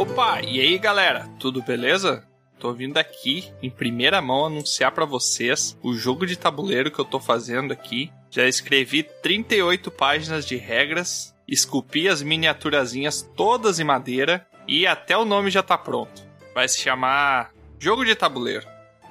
Opa, e aí galera, tudo beleza? Tô vindo aqui em primeira mão anunciar para vocês o jogo de tabuleiro que eu tô fazendo aqui. Já escrevi 38 páginas de regras, esculpi as miniaturazinhas todas em madeira e até o nome já tá pronto. Vai se chamar Jogo de Tabuleiro.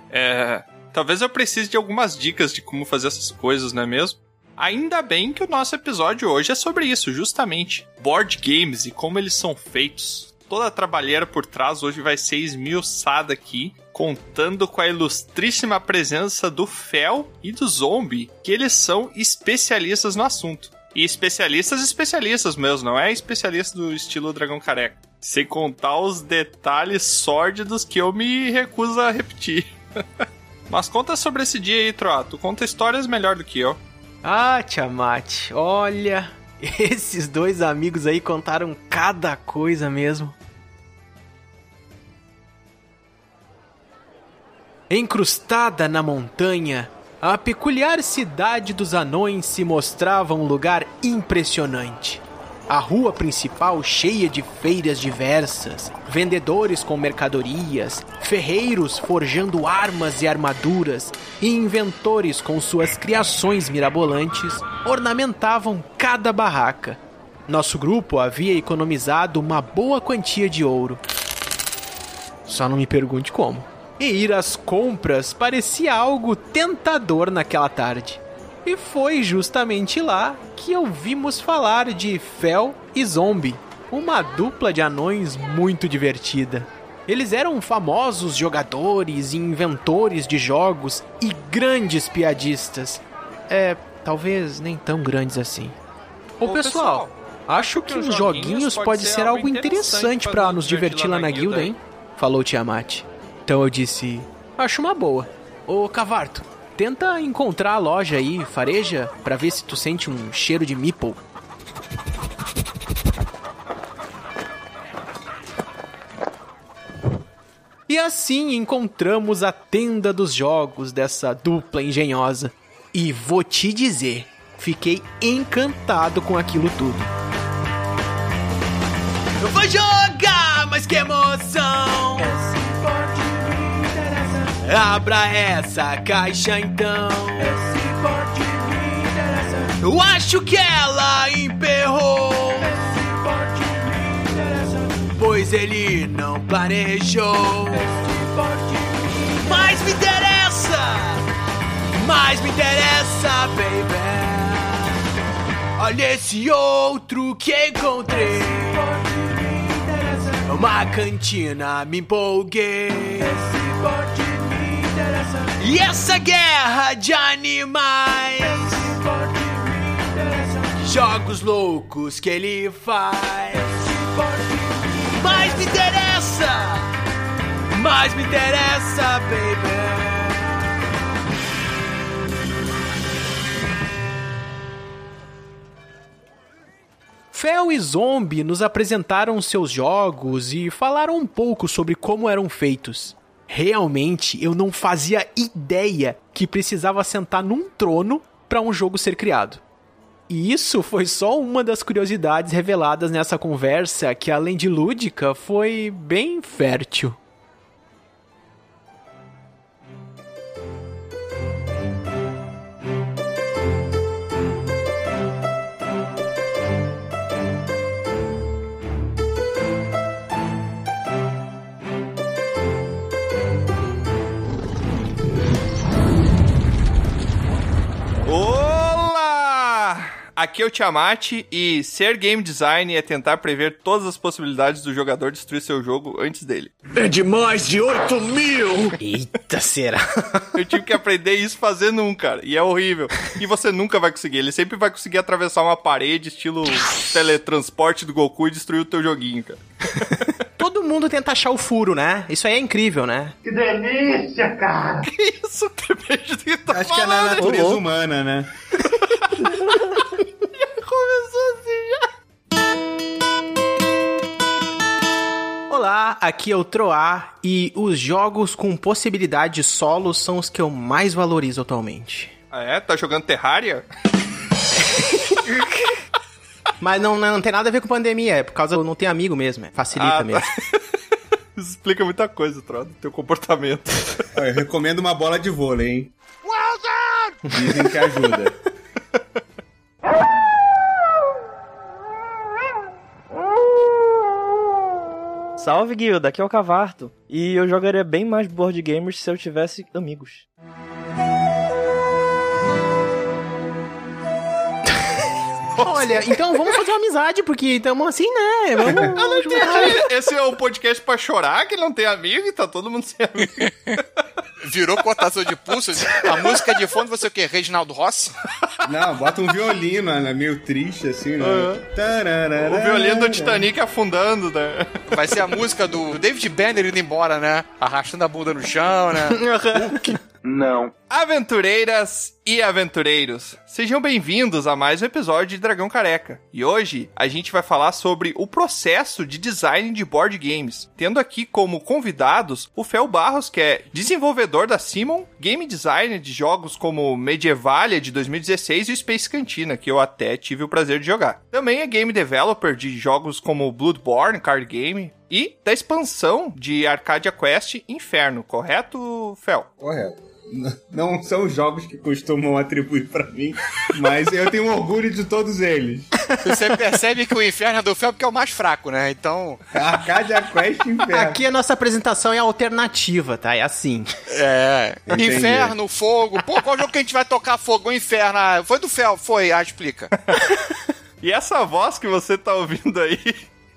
É, talvez eu precise de algumas dicas de como fazer essas coisas, não é mesmo? Ainda bem que o nosso episódio hoje é sobre isso, justamente. Board games e como eles são feitos. Toda a trabalheira por trás hoje vai ser esmiuçada aqui, contando com a ilustríssima presença do Fel e do Zombie, que eles são especialistas no assunto. E especialistas, especialistas mesmo, não é especialista do estilo Dragão Careca. Sem contar os detalhes sórdidos que eu me recuso a repetir. Mas conta sobre esse dia aí, Troa. Tu conta histórias melhor do que eu. Ah, Tiamat, olha, esses dois amigos aí contaram cada coisa mesmo. Encrustada na montanha, a peculiar cidade dos anões se mostrava um lugar impressionante. A rua principal cheia de feiras diversas, vendedores com mercadorias, ferreiros forjando armas e armaduras e inventores com suas criações mirabolantes ornamentavam cada barraca. Nosso grupo havia economizado uma boa quantia de ouro. Só não me pergunte como. E ir às compras parecia algo tentador naquela tarde. E foi justamente lá que ouvimos falar de Fel e Zombie, uma dupla de anões muito divertida. Eles eram famosos jogadores e inventores de jogos e grandes piadistas. É, talvez nem tão grandes assim. Ô, Ô pessoal, pessoal, acho que os joguinhos pode ser algo interessante para nos divertir lá na guilda, hein? Falou Tiamat. Então eu disse: Acho uma boa. Ô Cavarto, Tenta encontrar a loja aí, fareja, para ver se tu sente um cheiro de meeple. E assim encontramos a tenda dos jogos dessa dupla engenhosa. E vou te dizer, fiquei encantado com aquilo tudo. Eu vou jogar, mas que emoção! Abra essa caixa então. Esse corte me interessa. Eu acho que ela emperrou. Esse corte me interessa. Pois ele não planejou. Esse corte me interessa. Mas me interessa. Mas me interessa, baby. Olha esse outro que encontrei. Esse corte me interessa. Uma cantina, me empolguei. Esse corte e essa guerra de animais. Jogos loucos que ele faz. Mais me interessa, mais me interessa, baby. Fel e Zombie nos apresentaram seus jogos e falaram um pouco sobre como eram feitos. Realmente eu não fazia ideia que precisava sentar num trono para um jogo ser criado. E isso foi só uma das curiosidades reveladas nessa conversa que, além de lúdica, foi bem fértil. Aqui é o Tiamat e ser game design é tentar prever todas as possibilidades do jogador destruir seu jogo antes dele. É de mais de 8 mil! Eita, será? Eu tive que aprender isso fazendo um, cara, e é horrível. E você nunca vai conseguir, ele sempre vai conseguir atravessar uma parede, estilo teletransporte do Goku e destruir o teu joguinho, cara. Todo mundo tenta achar o furo, né? Isso aí é incrível, né? Que delícia, cara! Que isso, que tá Acho falando? que é na natureza humana, né? Começou assim já. Olá, aqui é o Troar e os jogos com possibilidade de solo são os que eu mais valorizo atualmente. Ah é? Tá jogando Terraria? Mas não, não tem nada a ver com pandemia, é por causa do não ter amigo mesmo, é, facilita Ah, tá. mesmo. Isso explica muita coisa, Troll, do teu comportamento. Ó, eu recomendo uma bola de vôlei, hein? Dizem que ajuda. Salve, Guilda, aqui é o Cavarto. E eu jogaria bem mais board games se eu tivesse amigos. Olha, então vamos fazer uma amizade, porque estamos assim, né? Vamos juntar. Esse é um podcast pra chorar, que não tem amigo e tá todo mundo sem amigo. Virou cotação de pulso. A música de fundo, você o quê? Reginaldo Rossi? Não, bota um violino, né? Meio triste, assim, né? Tararara. O violino do Titanic afundando, né? Vai ser a música do David Banner indo embora, né? Arrastando a bunda no chão, né? Aventureiras e aventureiros, sejam bem-vindos a mais um episódio de Dragão Careca. E hoje a gente vai falar sobre o processo de design de board games, tendo aqui como convidados o Fel Barros, que é desenvolvedor da Simon, game designer de jogos como Medievalia de 2016 e o Space Cantina, que eu até tive o prazer de jogar. Também é game developer de jogos como Bloodborne card game, e da expansão de Arcadia Quest Inferno, correto, Fel? Correto. Não são jogos que costumam atribuir pra mim, mas eu tenho orgulho de todos eles. Você percebe que o inferno é do Fel porque é o mais fraco, né? Então, Arcadia Quest Inferno. Aqui a nossa apresentação é alternativa, tá? É assim. é. Entendi. Inferno, fogo. Pô, qual jogo que a gente vai tocar fogo? O inferno. Ah, foi do Fel? Foi. Ah, explica. E essa voz que você tá ouvindo aí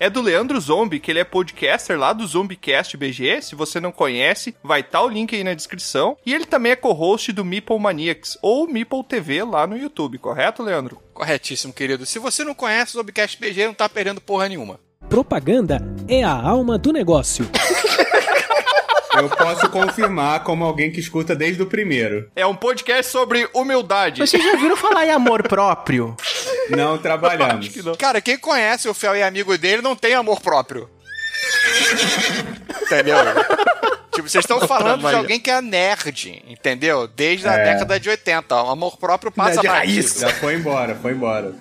é do Leandro Zombie, que ele é podcaster lá do Zombiecast BG. Se você não conhece, vai estar o link aí na descrição. E ele também é co-host do Meeple Maniacs, ou Meeple TV lá no YouTube, correto, Leandro? Corretíssimo, querido. Se você não conhece o Zobcast BG, não tá perdendo porra nenhuma. Propaganda é a alma do negócio. Eu posso confirmar como alguém que escuta desde o primeiro. É um podcast sobre humildade. Vocês já viram falar em amor próprio? Não trabalhamos. Acho que não. Cara, quem conhece o Fel e é amigo dele não tem amor próprio. Entendeu? Tipo, vocês estão falando de alguém que é nerd, entendeu? Desde a É. década de 80. O amor próprio passa Nerd batido. raiz. Já foi embora, foi embora.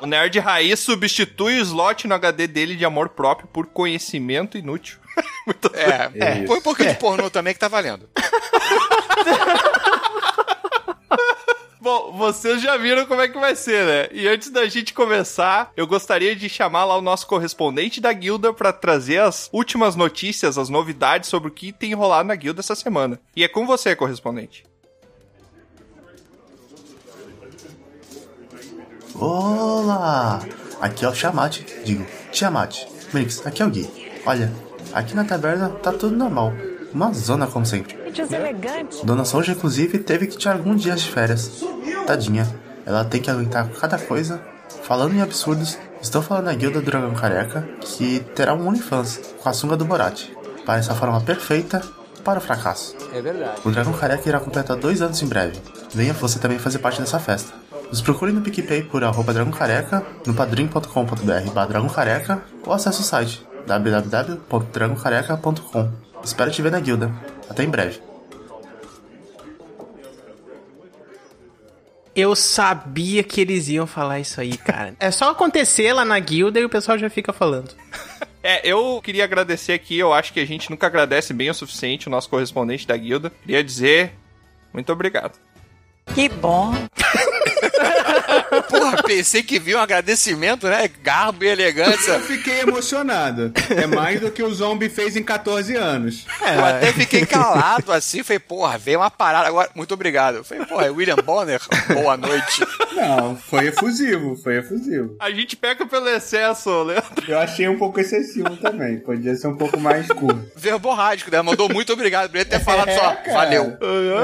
O Nerd Raiz substitui o slot no HD dele de amor próprio por conhecimento inútil. Muito É, É põe um pouquinho de pornô também que tá valendo. Bom, vocês já viram como é que vai ser, né? E antes da gente começar, eu gostaria de chamar lá o nosso correspondente da guilda pra trazer as últimas notícias, as novidades sobre o que tem rolado na guilda essa semana. E é com você, correspondente. Olá! Aqui é o Tiamat, digo, Tiamat. Menix, aqui é o Gui. Olha, aqui na taberna tá tudo normal. Uma zona como sempre. Dona Sonja, inclusive, teve que tirar alguns dias de férias. Tadinha, ela tem que aguentar cada coisa. Falando em absurdos, estou falando na guilda do Dragão Careca que terá um OnlyFans com a sunga do Borat. Parece a forma perfeita para o fracasso. É verdade. O Dragão Careca irá completar dois anos em breve. Venha você também fazer parte dessa festa. Nos procure no PicPay por arroba Dragão Careca, no padrim.com.br barra Dragão Careca ou acesse o site www.dragoncareca.com. Espero te ver na guilda. Até em breve. Eu sabia que eles iam falar isso aí, cara. É só acontecer lá na guilda e o pessoal já fica falando. É, eu queria agradecer aqui, eu acho que a gente nunca agradece bem o suficiente o nosso correspondente da guilda. Queria dizer muito obrigado. Que bom. Porra, pensei que viu um agradecimento, né? Garbo e elegância. Eu fiquei emocionado. É mais do que o zombie fez em 14 anos. Eu até fiquei calado assim, falei, porra, veio uma parada agora. Muito obrigado. Eu falei, porra, é William Bonner, boa noite. Não, foi efusivo, foi efusivo. A gente peca pelo excesso, Leandro. Eu achei um pouco excessivo também. Podia ser um pouco mais curto. Verborrágico, né? Mandou muito obrigado. Poderia ter falado É, só, cara. valeu.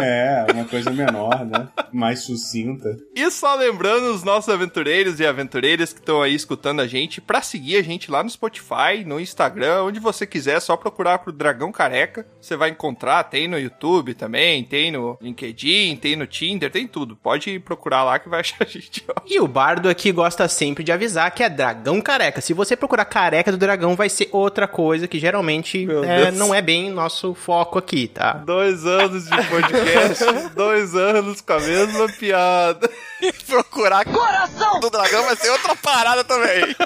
É, uma coisa menor, né? Mais sucinta. E só lembrando os nossos aventureiros e aventureiras que estão aí escutando a gente, pra seguir a gente lá no Spotify, no Instagram, onde você quiser, é só procurar pro Dragão Careca. Você vai encontrar, tem no YouTube também, tem no LinkedIn, tem no Tinder, tem tudo. Pode procurar lá que vai achar a gente. ó. E o bardo aqui gosta sempre de avisar que é dragão careca. Se você procurar careca do dragão, vai ser outra coisa que geralmente é, não é bem nosso foco aqui, tá? Dois anos de podcast, dois anos com a mesma piada. Procurar coração do dragão vai ser outra parada também.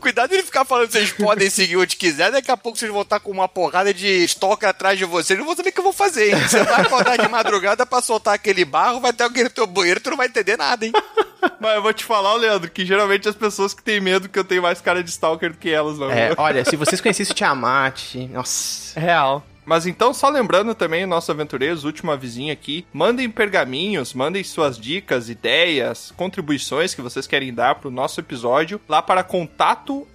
Cuidado de ele ficar falando que vocês podem seguir onde quiser, daqui a pouco vocês vão estar com uma porrada de stalker atrás de vocês. Não vou saber o que eu vou fazer, hein? Você vai acordar de madrugada pra soltar aquele barro, vai ter alguém no teu banheiro, tu não vai entender nada, hein? Mas eu vou te falar, Leandro, que geralmente as pessoas que têm medo que eu tenho mais cara de stalker do que elas, não. É, olha, se vocês conhecessem o Tiamat, nossa. Real. Mas então, só lembrando também, nossos aventureiros, último avisinho aqui, mandem pergaminhos, mandem suas dicas, ideias, contribuições que vocês querem dar pro nosso episódio lá para contato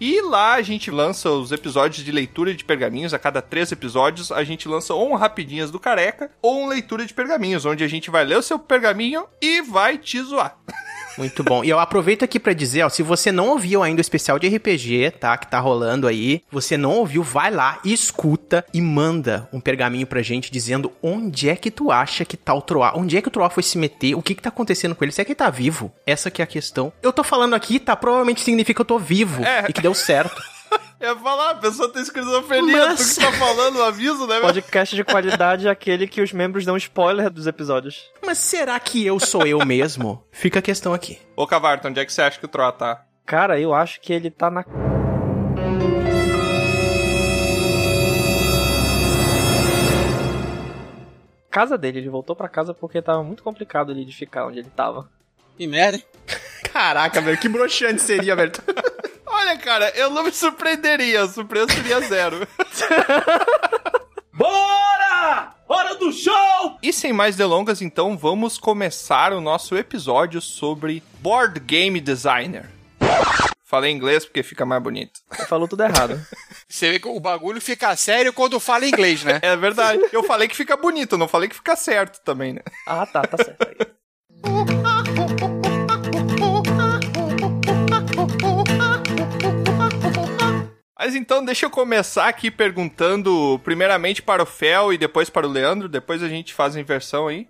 e lá a gente lança os episódios de leitura de pergaminhos. A cada três episódios a gente lança ou um Rapidinhas do Careca ou um Leitura de Pergaminhos, onde a gente vai ler o seu pergaminho e vai te zoar. Muito bom. E eu aproveito aqui pra dizer, ó, se você não ouviu ainda o especial de RPG, tá, que tá rolando aí, você não ouviu, vai lá, escuta e manda um pergaminho pra gente dizendo onde é que tu acha que tá o Troá, onde é que o Troá foi se meter, o que que tá acontecendo com ele, se é que ele tá vivo. Essa que é a questão. Eu tô falando aqui, tá, provavelmente significa que eu tô vivo É. e que deu certo. Eu ia falar, a pessoa tem esquizofrenia, Mas- tu que tá falando, aviso, né? Podcast de qualidade é aquele que os membros dão spoiler dos episódios. Mas será que eu sou eu mesmo? Fica a questão aqui. Ô, Cavarto, onde é que você acha que o Troá tá? Cara, eu acho que ele tá na. Casa dele, ele voltou pra casa porque tava muito complicado ali de ficar onde ele tava. Que merda, hein? Caraca, velho, que broxante seria, velho. Olha, cara, eu não me surpreenderia, a surpresa seria zero. Bora! Hora do show! E sem mais delongas, então, vamos começar o nosso episódio sobre Board Game Designer. Falei em inglês porque fica mais bonito. Falou tudo errado. Você vê que o bagulho fica sério quando fala inglês, né? É verdade. Eu falei que fica bonito, não falei que fica certo também, né? ah, tá, tá certo aí. Mas então deixa eu começar aqui perguntando primeiramente para o Fel e depois para o Leandro, depois a gente faz a inversão aí.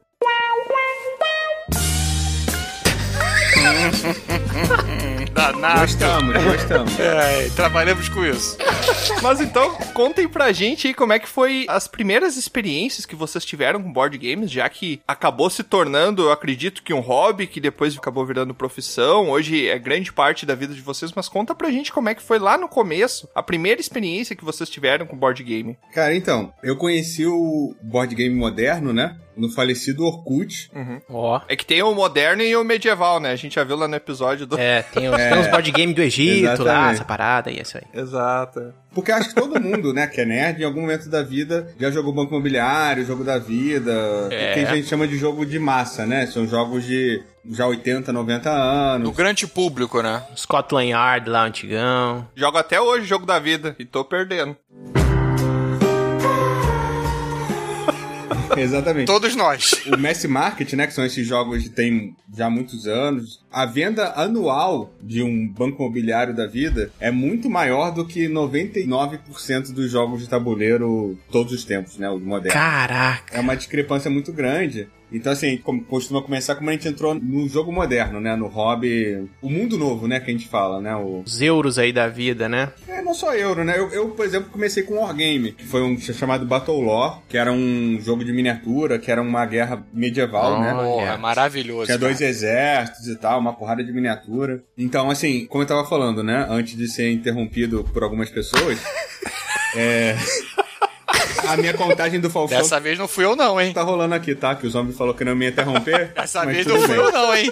Danado. Gostamos, gostamos. É, trabalhamos com isso. Mas então, contem pra gente aí como é que foi as primeiras experiências que vocês tiveram com board games, já que acabou se tornando, eu acredito que um hobby, que depois acabou virando profissão, hoje é grande parte da vida de vocês, mas conta pra gente como é que foi lá no começo, a primeira experiência que vocês tiveram com board game. Cara, então, eu conheci o board game moderno, né? No falecido Orkut. Ó. É que tem o moderno e o medieval, né? A gente já viu lá no episódio do... É, tem os, tem os board game do Egito lá, essa parada e isso aí. Exato. Porque acho que todo mundo, né, que é nerd, em algum momento da vida já jogou Banco Imobiliário, Jogo da Vida. É. Que a gente chama de jogo de massa, né? São jogos de já 80, 90 anos. O grande público, né? Scotland Yard lá, antigão. Jogo até hoje o jogo da vida e tô perdendo. Exatamente. Todos nós. o Mass Market, né, que são esses jogos que tem já muitos anos, a venda anual de um banco imobiliário da vida é muito maior do que 99% dos jogos de tabuleiro todos os tempos, né, os modernos. Caraca. É uma discrepância muito grande. Então, assim, como costuma começar como a gente entrou no jogo moderno, né? No hobby. O mundo novo, né? Que a gente fala, né? O... Os euros aí da vida, né? É, não só euro, né? Eu, eu, por exemplo, comecei com Wargame, que foi um chamado Battle Law, que era um jogo de miniatura, que era uma guerra medieval, né? Porra, é maravilhoso. Tinha cara. dois exércitos e tal, uma porrada de miniatura. Então, assim, como eu tava falando, né? Antes de ser interrompido por algumas pessoas, é. A minha contagem do Faustão Dessa vez não fui eu, não, hein? tá rolando aqui, tá? Que os homens falou que não me ia interromper. Dessa mas vez não fui eu, não, hein?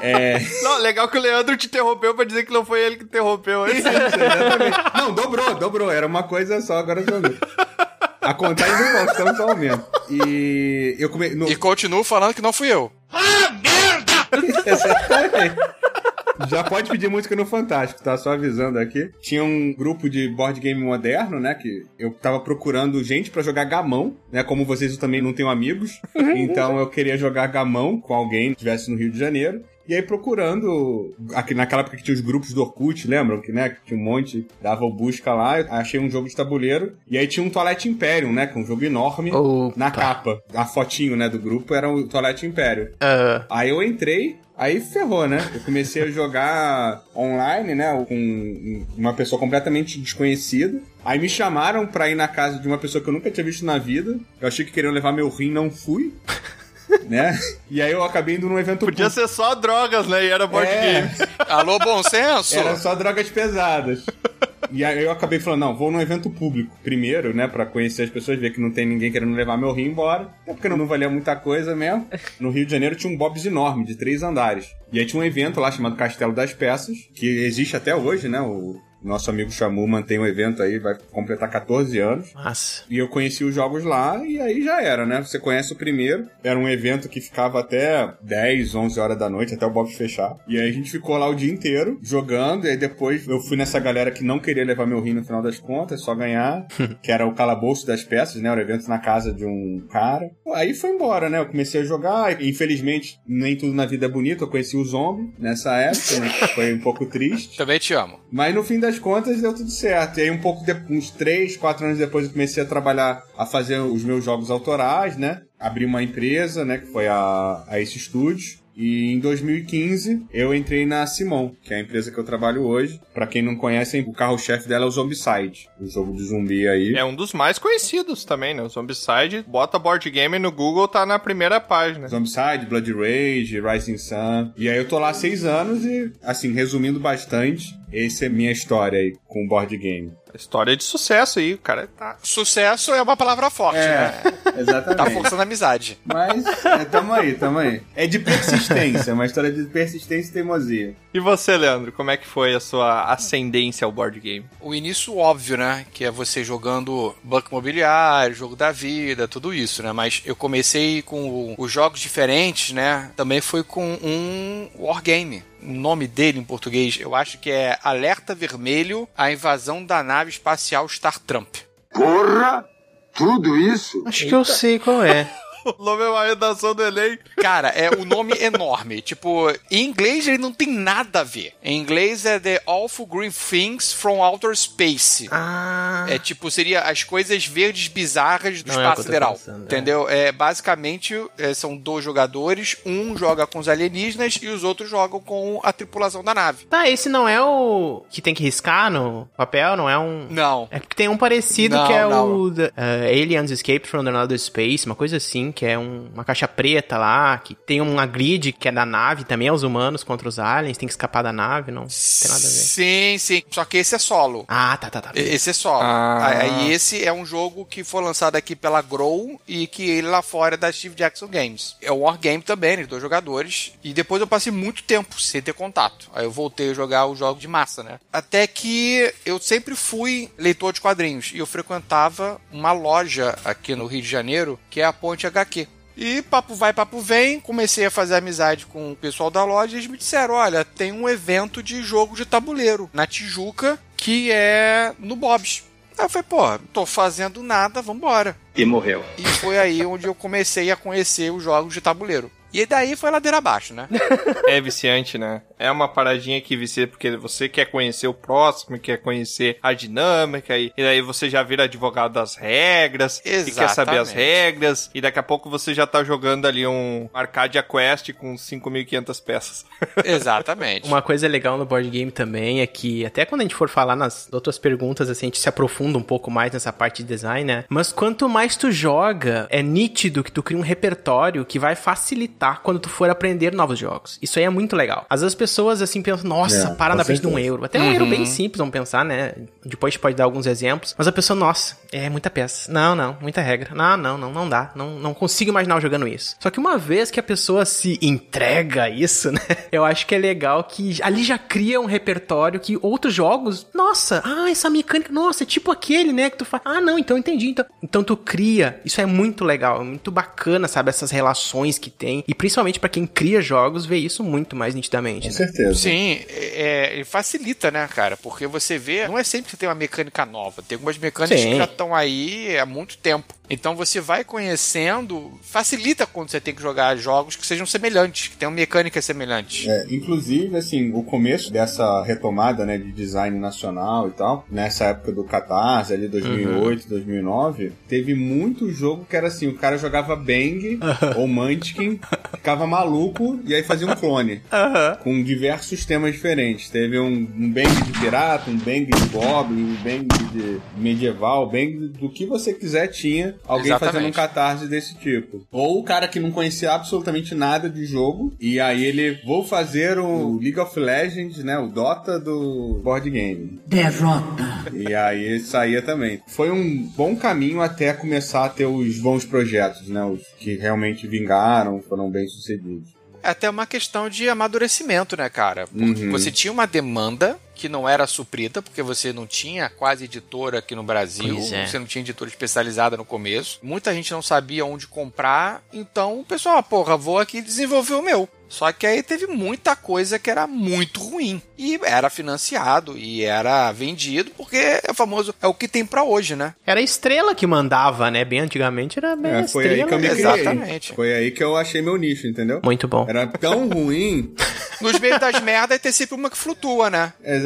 É. Não, legal que o Leandro te interrompeu pra dizer que não foi ele que interrompeu. Isso, exatamente. Não, dobrou, dobrou. Era uma coisa só, agora dobrou. A contagem do Faustão só aumenta. E eu come... no... E continuo falando que não fui eu. Exatamente. Já pode pedir música no Fantástico, tá? Só avisando aqui. Tinha um grupo de board game moderno, né? Que eu tava procurando gente pra jogar gamão, né? Como vocês eu também não tenho amigos. Então eu queria jogar gamão com alguém que estivesse no Rio de Janeiro. E aí procurando, aqui naquela época que tinha os grupos do Orkut, lembram? Que, né, que tinha um monte, dava o busca lá, achei um jogo de tabuleiro. E aí tinha um Toilette Imperium, né? Que é um jogo enorme Opa. na capa. A fotinho, né, do grupo era o Toilette Imperium. Ah, Aí eu entrei Aí ferrou, né? Eu comecei a jogar online, né? Com uma pessoa completamente desconhecida. Aí me chamaram pra ir na casa de uma pessoa que eu nunca tinha visto na vida. Eu achei que queriam levar meu rim, não fui. né? E aí eu acabei indo num evento Podia ser só drogas, né? E era board É. game. Alô, bom senso? Era só drogas pesadas. E aí eu acabei falando, não, vou num evento público primeiro, né, Pra conhecer as pessoas, ver que não tem ninguém querendo levar meu rim embora. Até porque não valia muita coisa mesmo. No Rio de Janeiro tinha um Bob's enorme, de três andares. E aí tinha um evento lá chamado Castelo das Peças, que existe até hoje, né, o nosso amigo Chamu mantém um evento aí, vai completar 14 anos. Massa. E eu conheci os jogos lá e aí já era, né? Você conhece o primeiro. Era um evento que ficava até 10, 11 horas da noite, até o Bob fechar. E aí a gente ficou lá o dia inteiro jogando. E aí depois eu fui nessa galera que não queria levar meu rim no final das contas, só ganhar. que era o calabouço das peças, né? Era o evento na casa de um cara. Aí foi embora, né? Eu comecei a jogar. Infelizmente, nem tudo na vida é bonito. Eu conheci o Zombie nessa época, né? Foi um pouco triste. Também te amo. Mas no fim das contas deu tudo certo. E aí, um pouco de, uns 3, 4 anos depois, eu comecei a trabalhar, a fazer os meus jogos autorais, né? Abri uma empresa, né? Que foi a, a Ace Studios. E em 2015 eu entrei na Simon, que é a empresa que eu trabalho hoje. Pra quem não conhece, o carro-chefe dela é o Zombicide, o jogo de zumbi aí. É um dos mais conhecidos também, né? O Zombicide. Bota board game no Google, tá na primeira página. Zombicide, Blood Rage, Rising Sun. E aí eu tô lá há seis anos e, assim, resumindo bastante, essa é minha história aí com o board game. História de sucesso aí, o cara tá. Sucesso é uma palavra forte, né? Exatamente. Tá forçando a amizade. Mas é, tamo aí, tamo aí. É de persistência, uma história de persistência e teimosia. E você, Leandro, como é que foi a sua ascendência ao board game? O início óbvio, né? Que é você jogando banco imobiliário, jogo da vida, tudo isso, né? Mas eu comecei com os jogos diferentes, né? Também foi com um wargame. O nome dele em português, eu acho que é Alerta Vermelho, a invasão da nave espacial Star Trump. Porra! Tudo isso? Acho que eu sei qual é. O nome é uma redação do Enem. Cara, é o nome enorme. Tipo, em inglês ele não tem nada a ver. Em inglês é The Awful Green Things from Outer Space. Ah. É tipo, seria as coisas verdes bizarras do Não é espaço tô sideral. pensando, é. entendeu? É. basicamente é, são dois jogadores, um joga com os alienígenas e os outros jogam com a tripulação da nave. Tá, esse não é o que tem que riscar no papel, não é um. Não. É porque tem um parecido Não, que é não. o the, uh, Aliens Escape from Another Space, uma coisa assim, que é um- uma caixa preta lá, que tem uma grid que é da nave, também é os humanos contra os aliens, tem que escapar da nave, não tem nada a ver. Sim, sim. Só que esse é solo. Ah, tá, tá, tá. Esse é solo. Ah. Aí esse é um jogo que foi lançado aqui pela Grow e que ele lá fora é da Steve Jackson Games. É um wargame também, né? Dois jogadores. E depois eu passei muito tempo sem ter contato. Aí eu voltei a jogar o jogo de massa, né? Até que eu sempre fui leitor de quadrinhos e eu frequentava uma loja aqui no Rio de Janeiro que é a Ponte HQ. E papo vai, papo vem, comecei a fazer amizade com o pessoal da loja e eles me disseram: olha, tem um evento de jogo de tabuleiro na Tijuca que é no Bob's. Aí eu falei, pô, tô fazendo nada, vambora. E morreu. E foi aí onde eu comecei a conhecer os jogos de tabuleiro. E daí foi ladeira abaixo, né? É viciante, né? É uma paradinha que vicia porque você quer conhecer o próximo, quer conhecer a dinâmica, e, e daí você já vira advogado das regras, e quer saber as Exatamente. regras, e daqui a pouco você já tá jogando ali um Arcadia Quest com 5.500 peças. Exatamente. Uma coisa legal no board game também é que, até quando a gente for falar nas outras perguntas, assim, a gente se aprofunda um pouco mais nessa parte de design, né? Mas quanto mais tu joga, é nítido que tu cria um repertório que vai facilitar quando tu for aprender novos jogos. Isso aí é muito legal. Às vezes pessoas, assim, pensam, nossa, É, para na frente de um euro. Até um euro bem simples, vamos pensar, né? Depois a gente pode dar alguns exemplos. Mas a pessoa, nossa, é muita peça. Não, não, muita regra. Não, não, não, não dá. Não, não consigo imaginar eu jogando isso. Só que uma vez que a pessoa se entrega a isso, né? Eu acho que é legal que ali já cria um repertório que outros jogos, nossa, ah, essa mecânica, nossa, é tipo aquele, né? Que tu faz, ah, não, então entendi. Então, então tu cria. Isso é muito legal, é muito bacana, sabe? Essas relações que tem. E principalmente pra quem cria jogos, vê isso muito mais nitidamente. Com certeza. Sim, é, é, facilita, né, cara? Porque você vê, não é sempre que tem uma mecânica nova. Tem algumas mecânicas Sim. que já estão aí há muito tempo. Então você vai conhecendo, facilita quando você tem que jogar jogos que sejam semelhantes, que tenham mecânicas semelhantes. É, inclusive, assim, o começo dessa retomada, né, de design nacional e tal, nessa época do Catarse, ali 2008, 2009, teve muito jogo que era assim, o cara jogava Bang ou Munchkin, ficava maluco e aí fazia um clone. Com diversos temas diferentes. Teve um, um Bang de pirata, um Bang de goblin, um Bang de medieval, Bang do que você quiser tinha alguém Exatamente. fazendo um catarse desse tipo. Ou o cara que não conhecia absolutamente nada de jogo, e aí ele, vou fazer o League of Legends, né, o Dota do board game. Derrota. E aí saía também. Foi um bom caminho até começar a ter os bons projetos, né, os que realmente vingaram, foram bem sucedidos. É até uma questão de amadurecimento, né, cara? Porque Uhum. você tinha uma demanda que não era suprida, porque você não tinha quase editora aqui no Brasil, é. você não tinha editora especializada no começo. Muita gente não sabia onde comprar, então o pessoal, ah, porra, vou aqui desenvolver o meu. Só que aí teve muita coisa que era muito ruim. E era financiado e era vendido, porque é o famoso, é o que tem pra hoje, né? Era a estrela que mandava, né? Bem antigamente era bem a É, foi aí estrela. que eu me mesmo. criei. Exatamente. Foi aí que eu achei meu nicho, entendeu? Muito bom. Era tão ruim. Nos meios das merdas tem sempre uma que flutua, né? Exatamente.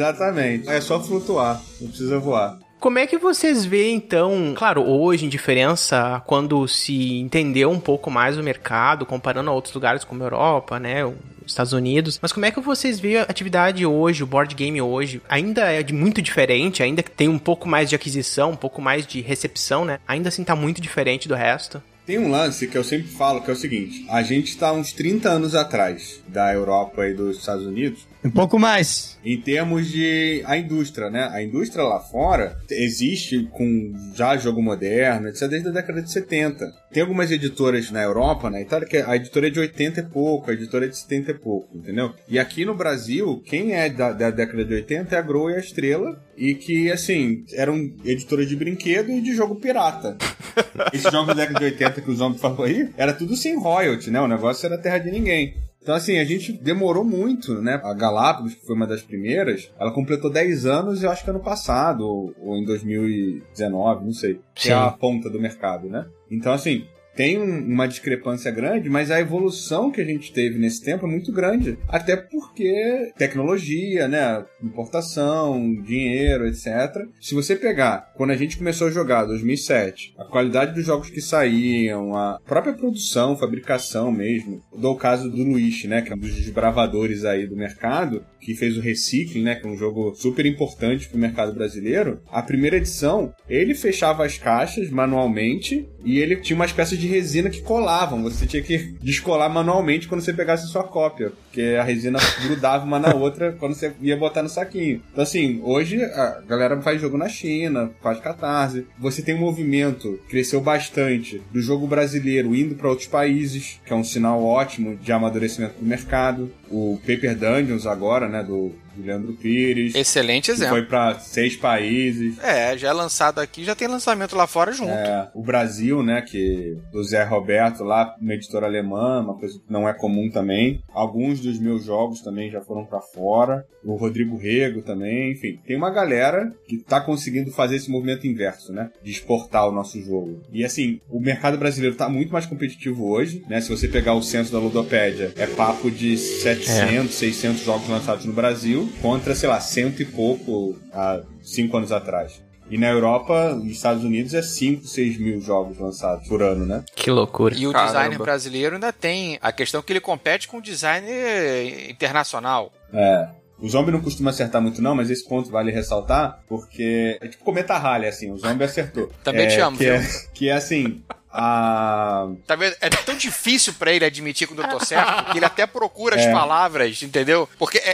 É só flutuar, não precisa voar. Como é que vocês veem, então, claro, hoje em diferença, quando se entendeu um pouco mais o mercado, comparando a outros lugares como a Europa, né, os Estados Unidos, mas como é que vocês veem a atividade hoje, o board game hoje? Ainda é de muito diferente, ainda que tem um pouco mais de aquisição, um pouco mais de recepção, né? Ainda assim tá muito diferente do resto. Tem um lance que eu sempre falo que é o seguinte: a gente tá uns 30 anos atrás da Europa e dos Estados Unidos Um pouco mais. em termos de a indústria, né? A indústria lá fora existe com já jogo moderno, etc, desde a década de 70. Tem algumas editoras na Europa, na Itália, que a editora é de 80 e pouco, a editora é de 70 e pouco, entendeu? E aqui no Brasil, quem é da, da década de 80 é a Grow e a Estrela, e que, assim, eram editoras de brinquedo e de jogo pirata. Esses jogos da década de 80 que o Zombie falou aí, era tudo sem royalty, né? O negócio era terra de ninguém. Então, assim, a gente demorou muito, né? A Galápagos, que foi uma das primeiras, ela completou 10 anos, eu acho que ano passado, ou, ou em 2019, não sei. Que é a ponta do mercado, né? Então, assim, tem um- uma discrepância grande, mas a evolução que a gente teve nesse tempo é muito grande. Até porque tecnologia, né? Importação, dinheiro, etc. Se você pegar, quando a gente começou a jogar, 2007, a qualidade dos jogos que saíam, a própria produção, fabricação mesmo. Dou o caso do Luiz, né? Que é um dos desbravadores aí do mercado, que fez o Recycle, né? Que é um jogo super importante pro mercado brasileiro. A primeira edição, ele fechava as caixas manualmente e ele tinha umas peças de resina que colavam. Você tinha que descolar manualmente quando você pegasse sua cópia, porque a resina grudava uma na outra quando você ia botar no saquinho. Então, assim, hoje a galera faz jogo na China, faz catarse. Você tem um movimento, cresceu bastante, do jogo brasileiro indo para outros países, que é um sinal ótimo de amadurecimento do mercado. O Paper Dungeons agora, né, do, do Leandro Pires. Excelente exemplo. foi para seis países. É, já é lançado aqui, já tem lançamento lá fora junto. É, o Brasil, né, que do Zé Roberto lá, uma editora alemã, uma coisa que não é comum também. Alguns dos meus jogos também já foram pra fora. O Rodrigo Rego também, enfim. Tem uma galera que tá conseguindo fazer esse movimento inverso, né, de exportar o nosso jogo. E assim, o mercado brasileiro tá muito mais competitivo hoje, né? Se você pegar o censo da Ludopédia, é papo de 700, 600 jogos lançados no Brasil, contra, sei lá, cento e pouco há cinco anos atrás. E na Europa, nos Estados Unidos, é 5, 6 mil jogos lançados por ano, né? Que loucura. E o Caramba. designer brasileiro ainda tem a questão que ele compete com o designer internacional. É. O zombie não costuma acertar muito, não, mas esse ponto vale ressaltar, porque é tipo cometa ralha, assim, o zombie acertou. Também é, te amo, que viu? é, que é assim, Tá vendo? É tão difícil pra ele admitir quando eu tô certo que ele até procura as É. palavras, entendeu? Porque é,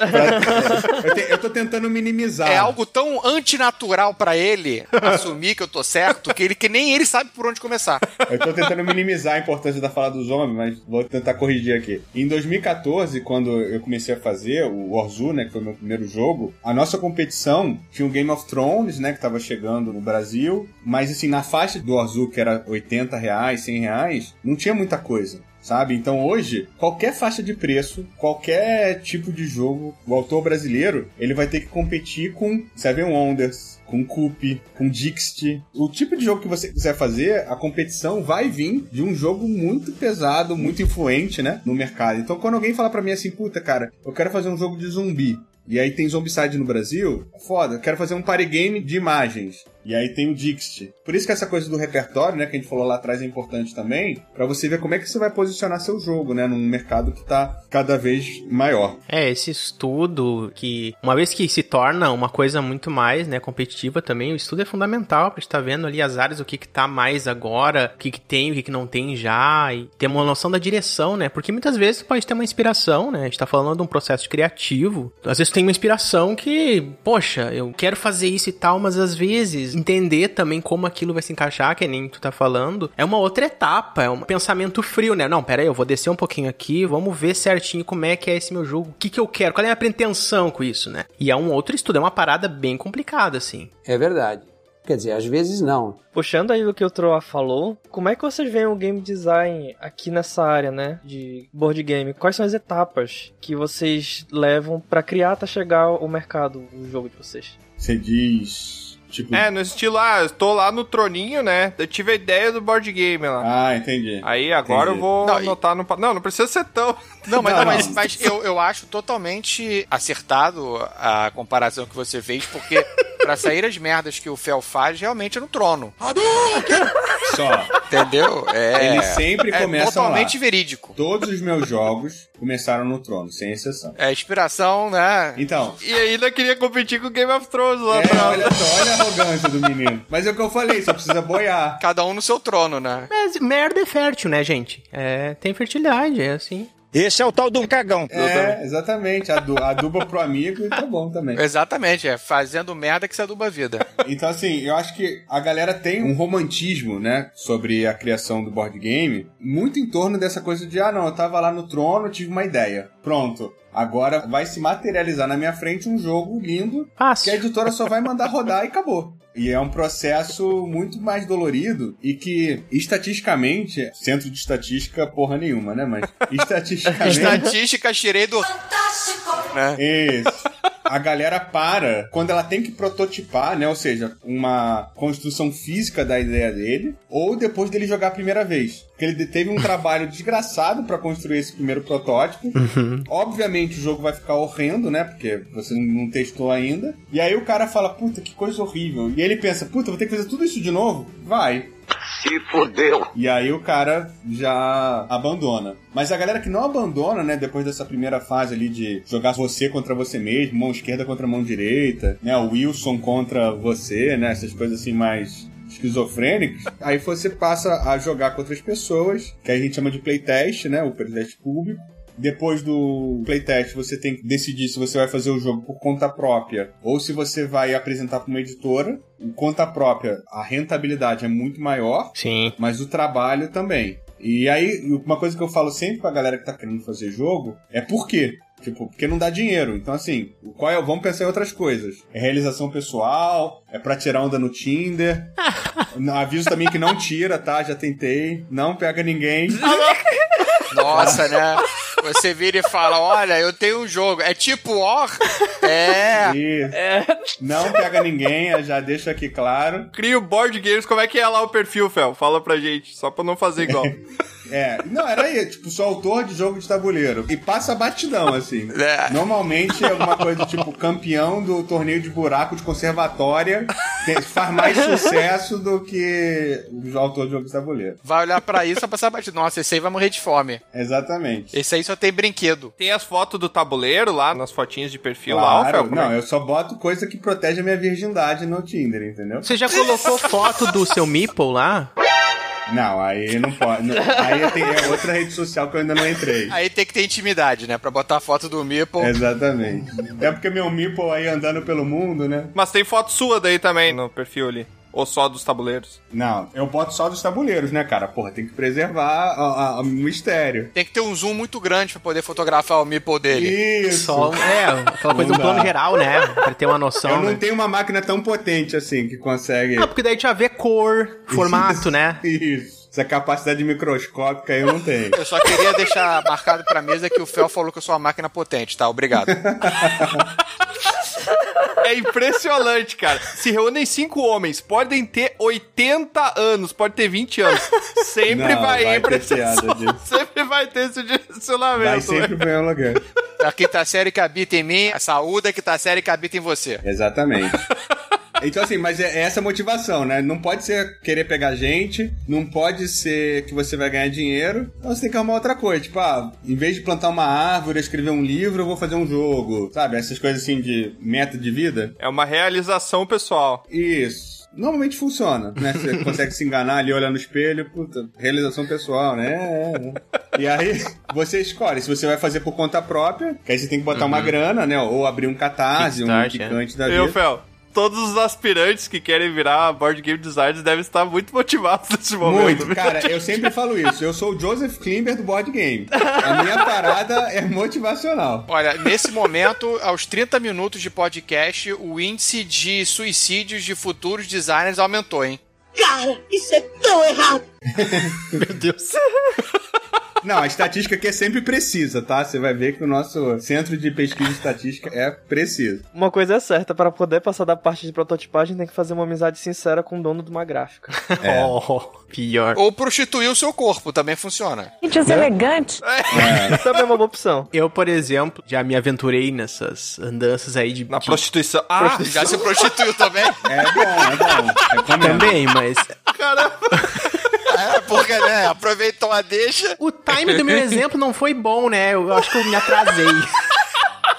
eu, te- eu tô tentando minimizar. é algo tão antinatural pra ele assumir que eu tô certo que ele que nem ele sabe por onde começar. Eu tô tentando minimizar a importância da fala do zombies, mas vou tentar corrigir aqui. Em 2014, quando eu comecei a fazer o Warzoo, né, que foi meu primeiro jogo, a nossa competição tinha o Game of Thrones, né, que tava chegando no Brasil, mas assim, na faixa do Warzoo, que era 80 reais, 100 reais, não tinha muita coisa. sabe? Então hoje, qualquer faixa de preço, qualquer tipo de jogo, o autor brasileiro, ele vai ter que competir com Seven Wonders, com Coop, com Dixit. O tipo de jogo que você quiser fazer, a competição vai vir de um jogo muito pesado, muito influente, né, no mercado. Então quando alguém fala para mim assim, puta, cara, eu quero fazer um jogo de zumbi, e aí tem Zombicide no Brasil, foda, quero fazer um party game de imagens. E aí tem o Dixit. Por isso que essa coisa do repertório, né, que a gente falou lá atrás é importante também, para você ver como é que você vai posicionar seu jogo, né, num mercado que tá cada vez maior. É, esse estudo que, uma vez que se torna uma coisa muito mais, né, competitiva também, o estudo é fundamental pra estar tá vendo ali as áreas, o que que tá mais agora, o que que tem, o que que não tem já, e ter uma noção da direção, né, porque muitas vezes pode ter uma inspiração, né, a gente tá falando de um processo criativo, às vezes tem uma inspiração que, poxa, eu quero fazer isso e tal, mas às vezes entender também como aquilo vai se encaixar, que nem tu tá falando, é uma outra etapa, é um pensamento frio, né? Não, pera aí, eu vou descer um pouquinho aqui, vamos ver certinho como é que é esse meu jogo, o que que eu quero, qual é a minha pretensão com isso, né? E é um outro estudo, é uma parada bem complicada, assim. É verdade. Quer dizer, às vezes não. Puxando aí o que o Troa falou, como é que vocês veem o game design aqui nessa área, né, de board game? Quais são as etapas que vocês levam para criar até chegar ao mercado o jogo de vocês? Você diz Tipo... É, no estilo, ah, eu tô lá no troninho, né? Eu tive a ideia do board game lá. Ah, entendi. Aí agora entendi. eu vou Não, anotar no. Não, não precisa ser tão. Não, mas, Não, não, mas, não. mas eu, eu acho totalmente acertado a comparação que você fez, porque pra sair as merdas que o Fel faz, realmente é no trono. Só. Entendeu? É, Eles sempre é começam totalmente lá. verídico. Todos os meus jogos começaram no trono, sem exceção. É inspiração, né? Então, E ainda queria competir com Game of Thrones lá é, atrás. olha só, olha arrogância do menino. Mas é o que eu falei, só precisa boiar. Cada um no seu trono, né? Mas merda é fértil, né, gente? É, tem fertilidade, é assim. Esse é o tal do cagão. É, exatamente. Adu aduba pro amigo e tá bom também. Exatamente, é fazendo merda que se aduba a vida. Então, assim, eu acho que a galera tem um romantismo, né, sobre a criação do board game, muito em torno dessa coisa de, ah, não, eu tava lá no trono, tive uma ideia. Pronto. Agora vai se materializar na minha frente um jogo lindo que a Fácil. editora só vai mandar rodar e acabou. E é um processo muito mais dolorido e que, estatisticamente, centro de estatística porra nenhuma, né? Mas estatisticamente. Estatística, tirei do. Né? Isso. A galera para quando ela tem que prototipar, né? Ou seja, uma construção física da ideia dele, ou depois dele jogar a primeira vez. Porque ele teve um trabalho desgraçado pra construir esse primeiro protótipo. Obviamente o jogo vai ficar horrendo, né? Porque você não testou ainda. E aí o cara fala, puta, que coisa horrível. E ele pensa, puta, vou ter que fazer tudo isso de novo? Vai. Se fodeu. E aí o cara já abandona. Mas a galera que não abandona, né, depois dessa primeira fase ali de jogar você contra você mesmo, mão esquerda contra mão direita, né, o Wilson contra você, né, essas coisas assim mais esquizofrênicas, aí você passa a jogar com outras pessoas, que a gente chama de playtest, né, o playtest público. Depois do playtest, você tem que decidir se você vai fazer o jogo por conta própria ou se você vai apresentar para uma editora. Em conta própria, a rentabilidade é muito maior, Sim. mas o trabalho também. E aí, uma coisa que eu falo sempre pra galera que tá querendo fazer jogo é por quê? Tipo, porque não dá dinheiro. Então, assim, qual é, vamos pensar em outras coisas. É realização pessoal, é pra tirar onda no Tinder. Aviso também que não tira, tá? Já tentei. Não pega ninguém. Nossa, né? Você vira e fala: Olha, eu tenho um jogo. É tipo War? É. Isso. Não pega ninguém, já deixo aqui claro. Cria o board games, como é que é lá o perfil, Fel? Fala pra gente, só pra não fazer igual. É, não, era aí, tipo, sou autor de jogo de tabuleiro. E passa batidão, assim. É. Normalmente é alguma coisa tipo campeão do torneio de buraco de conservatória. Tem- faz mais sucesso do que o autor de jogo de tabuleiro. Vai olhar pra isso e vai passar batido. Nossa, esse aí vai morrer de fome. Exatamente. Esse aí só tem brinquedo. Tem as fotos do tabuleiro lá, nas fotinhas de perfil lá, Claro, como é? não, eu só boto coisa que protege a minha virgindade no Tinder, entendeu? Você já colocou foto do seu Meeple lá? Não, aí não pode. não- aí tem é outra rede social que eu ainda não entrei. Aí tem que ter intimidade, né? Pra botar a foto do Meeple. Exatamente. É porque meu Meeple aí andando pelo mundo, né? Mas tem foto sua daí também no perfil ali. Ou só dos tabuleiros. Não, eu boto só dos tabuleiros, né, cara? Porra, tem que preservar a- a- o mistério. Tem que ter um zoom muito grande pra poder fotografar o Meeple dele. Isso. Só, é, aquela coisa Não do plano geral, né? Pra ter uma noção, Eu não né? tenho uma máquina tão potente assim que consegue. Não, porque daí já vê cor, formato, né? Isso. essa capacidade microscópica eu não tenho. Eu só queria deixar marcado pra mesa que o Fel falou que eu sou uma máquina potente, tá? Obrigado. É impressionante, cara. Se reúnem cinco homens, podem ter 80 anos, pode ter 20 anos. Sempre Não, vai, vai ir pra ter piada. Sempre vai ter esse direcionamento. Vai sempre pro mesmo lugar. A quinta série que habita em mim, a saúde é a quinta série que habita em você. Exatamente. Então, assim, mas é é essa motivação, né? Não pode ser querer pegar gente, não pode ser que você vai ganhar dinheiro, então você tem que arrumar outra coisa. Tipo, ah, em vez de plantar uma árvore, escrever um livro, eu vou fazer um jogo. Sabe? Essas coisas assim de meta de vida. É uma realização pessoal. Isso. Normalmente funciona, né? Você consegue se enganar ali, olhar no espelho, puta, realização pessoal, né? É, é. E aí, você escolhe se você vai fazer por conta própria, que aí você tem que botar uma grana, né? Ou abrir um catarse, um picante da Eu, vida. Fel, todos os aspirantes que querem virar board game designers devem estar muito motivados nesse momento. Muito, cara, eu sempre falo isso. Eu sou o Joseph Klimber do board game. A minha parada é motivacional. Olha, nesse momento, aos 30 minutos de podcast, o índice de suicídios de futuros designers aumentou, hein? Cara, isso é tão errado. Meu Deus. Não, a estatística aqui é sempre precisa, tá? Você vai ver que o nosso centro de pesquisa estatística é preciso. Uma coisa é certa, para poder passar da parte de prototipagem, tem que fazer uma amizade sincera com o dono de uma gráfica. É. Oh, pior. Ou prostituir o seu corpo, também funciona. Que deselegante. Também é uma boa opção. Eu, por exemplo, já me aventurei nessas andanças aí de. Na de- prostituição. Ah, Já se prostituiu também? É bom, é bom. Recomendo. Também, mas É, porque, né, aproveitou a deixa. o time do meu exemplo não foi bom, né? Eu acho que eu me atrasei.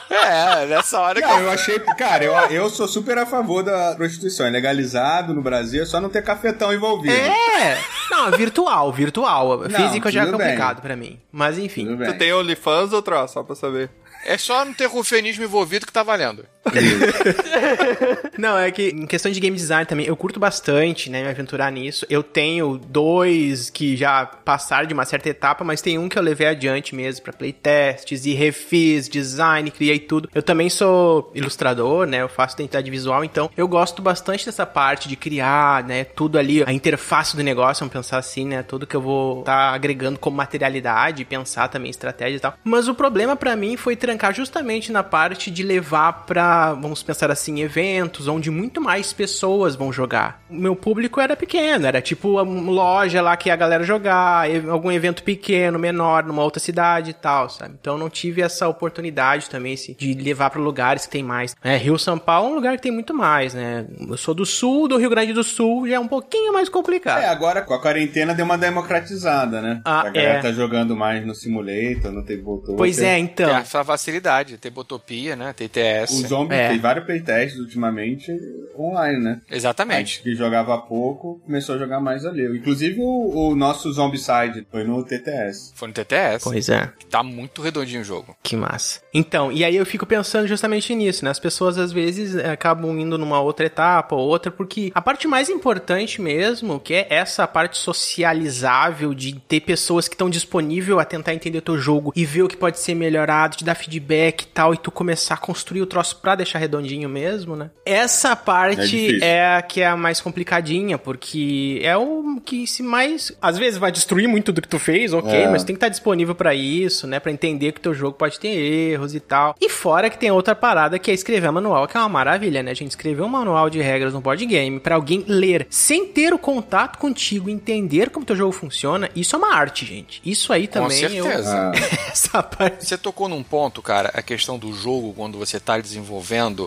É, nessa hora que Não, eu achei. Cara, eu, eu sou super a favor da prostituição. É legalizado no Brasil, é só não ter cafetão envolvido. É! Não, virtual, virtual. Físico já é tudo bem. complicado pra mim. Mas enfim. Tu tem OnlyFans ou troço, só pra saber. é só não ter rufenismo envolvido que tá valendo. Não, é que em questão de game design também, eu curto bastante, né, me aventurar nisso. Eu tenho dois que já passaram de uma certa etapa, mas tem um que eu levei adiante mesmo pra playtests e refiz, design, criei tudo. Eu também sou ilustrador, né, eu faço identidade visual, então eu gosto bastante dessa parte de criar, né, tudo ali, a interface do negócio, vamos pensar assim, né, tudo que eu vou estar agregando como materialidade, pensar também estratégia e tal. Mas o problema pra mim foi trancar justamente na parte de levar vamos pensar assim, eventos onde muito mais pessoas vão jogar. O meu público era pequeno, era tipo uma loja lá que a galera jogar, algum evento pequeno, menor, numa outra cidade e tal, sabe? Então eu não tive essa oportunidade também assim, de levar pra lugares que tem mais. É, Rio São Paulo é um lugar que tem muito mais, né? Eu sou do sul, do Rio Grande do Sul, já é um pouquinho mais complicado. É, agora com a quarentena deu uma democratizada, né? Ah, a galera é. tá jogando mais no simulator, no tabletop. Pois é, então. Tem essa facilidade, tem Botopia, né? Tem TS. É. tem vários playtests ultimamente online, né? A Exatamente. gente que jogava há pouco começou a jogar mais ali. Inclusive o, o nosso Zombicide foi no TTS. Foi no TTS. Pois é. Que tá muito redondinho o jogo. Que massa. Então, e aí eu fico pensando justamente nisso, né? As pessoas às vezes eh, acabam indo numa outra etapa ou outra, porque a parte mais importante mesmo, que é essa parte socializável de ter pessoas que estão disponíveis a tentar entender o teu jogo e ver o que pode ser melhorado, te dar feedback e tal, e tu começar a construir o troço pra deixar redondinho mesmo, né? Essa É parte difícil. é a que é a mais complicadinha, porque é o que se mais. Às vezes vai destruir muito do que tu fez, ok, É. mas tem que estar disponível pra isso, né? Pra entender que o teu jogo pode ter erros e tal. E fora que tem outra parada que é escrever manual, que é uma maravilha, né? A gente escrever um manual de regras no board game pra alguém ler sem ter o contato contigo, entender como teu jogo funciona, isso é uma arte, gente. Isso aí Com também. eu- certeza. Essa parte. Você tocou num ponto, cara, a questão do jogo quando você tá desenvolvendo.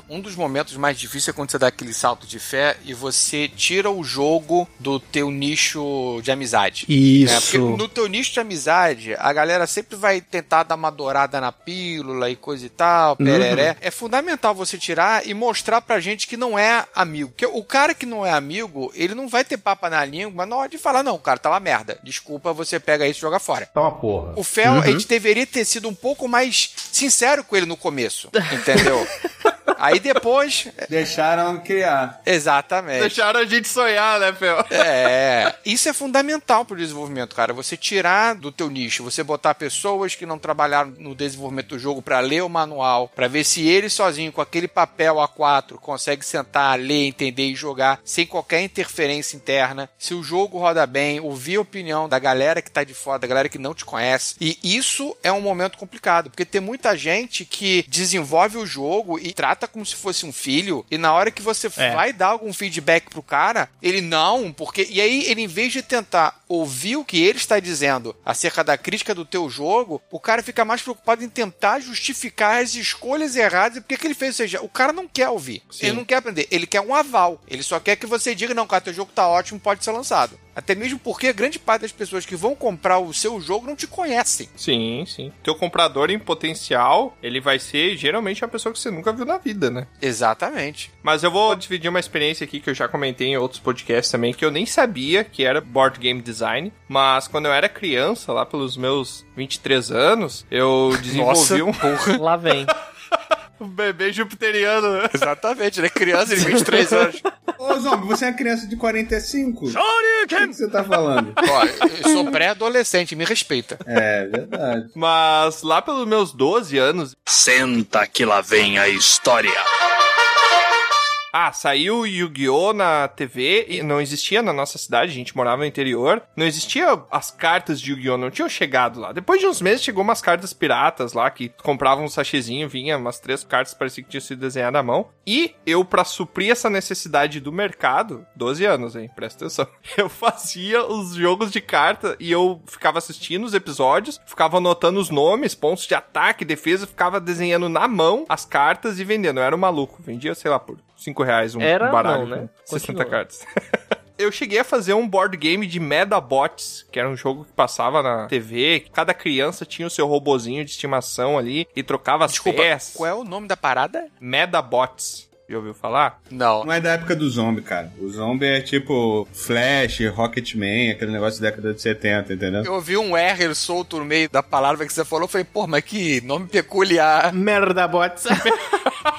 Um dos momentos mais difíceis é quando você dá aquele salto de fé e você tira o jogo do teu nicho de amizade. Isso. É, porque no teu nicho de amizade, a galera sempre vai tentar dar uma dourada na pílula e coisa e tal, pereré. É fundamental você tirar e mostrar pra gente que não é amigo. Porque o cara que não é amigo, ele não vai ter papa na língua na hora de falar, não, cara, tá uma merda. Desculpa, você pega isso e joga fora. Tá uma porra. O Fel, a gente deveria ter sido um pouco mais sincero com ele no começo, entendeu? Aí depois. Deixaram criar. Exatamente. Deixaram a gente sonhar, né, Fel? É, isso é fundamental pro desenvolvimento, cara. Você tirar do teu nicho, você botar pessoas que não trabalharam no desenvolvimento do jogo para ler o manual, para ver se ele sozinho com aquele papel A4 consegue sentar, ler, entender e jogar sem qualquer interferência interna. Se o jogo roda bem, ouvir a opinião da galera que tá de fora, da galera que não te conhece. E isso é um momento complicado, porque tem muita gente que desenvolve o jogo e trata como se fosse um filho, e na hora que você É. vai dar algum feedback pro cara, ele não, porque. E aí, ele, em vez de tentar ouvir o que ele está dizendo acerca da crítica do teu jogo, o cara fica mais preocupado em tentar justificar as escolhas erradas e porque que ele fez. Ou seja, o cara não quer ouvir. Ele não quer aprender. Ele quer um aval. Ele só quer que você diga, não, cara, teu jogo tá ótimo, pode ser lançado. Até mesmo porque a grande parte das pessoas que vão comprar o seu jogo não te conhecem. Sim, sim. Teu comprador em potencial, ele vai ser geralmente uma pessoa que você nunca viu na vida, né? Exatamente. Mas eu vou dividir uma experiência aqui que eu já comentei em outros podcasts também, que eu nem sabia que era board game design, mas quando eu era criança, lá pelos meus 23 anos, eu desenvolvi um Lá vem. um bebê jupiteriano, né? Exatamente, ele é criança de 23 anos. Ô, Zombie, você é uma criança de 45. O que, que você tá falando? Ó, eu sou pré-adolescente, me respeita. É, verdade. Mas lá pelos meus 12 anos, Senta que lá vem a história. Ah, saiu Yu-Gi-Oh! na TV e não existia na nossa cidade, a gente morava no interior. Não existia as cartas de Yu-Gi-Oh! não tinham chegado lá. Depois de uns meses chegou umas cartas piratas lá que compravam um sachêzinho, vinha umas três cartas, parecia que tinha sido desenhada à mão. E eu, pra suprir essa necessidade do mercado, 12 anos, hein? Presta atenção. Eu fazia os jogos de carta e eu ficava assistindo os episódios, ficava anotando os nomes, pontos de ataque, defesa, ficava desenhando na mão as cartas e vendendo. Eu era um maluco. Vendia, sei lá, por 5 reais um Era baralho não, né? com 60 Continua. cartas. Eu cheguei a fazer um board game de Medabots, que era um jogo que passava na TV. que Cada criança tinha o seu robozinho de estimação ali e trocava as Desculpa, peças. qual é o nome da parada? Medabots. Já ouviu falar? Não. Não é da época do zombie, cara. O zombie é tipo Flash, Rocketman, aquele negócio da década de 70, entendeu? Eu ouvi um R solto no meio da palavra que você falou, falei, pô, mas que nome peculiar. Merda, bots.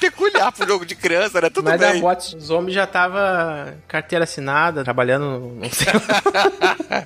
peculiar pro jogo de criança, né? Tudo Mas da bem. bots, o Zombie já tava carteira assinada, trabalhando, não sei.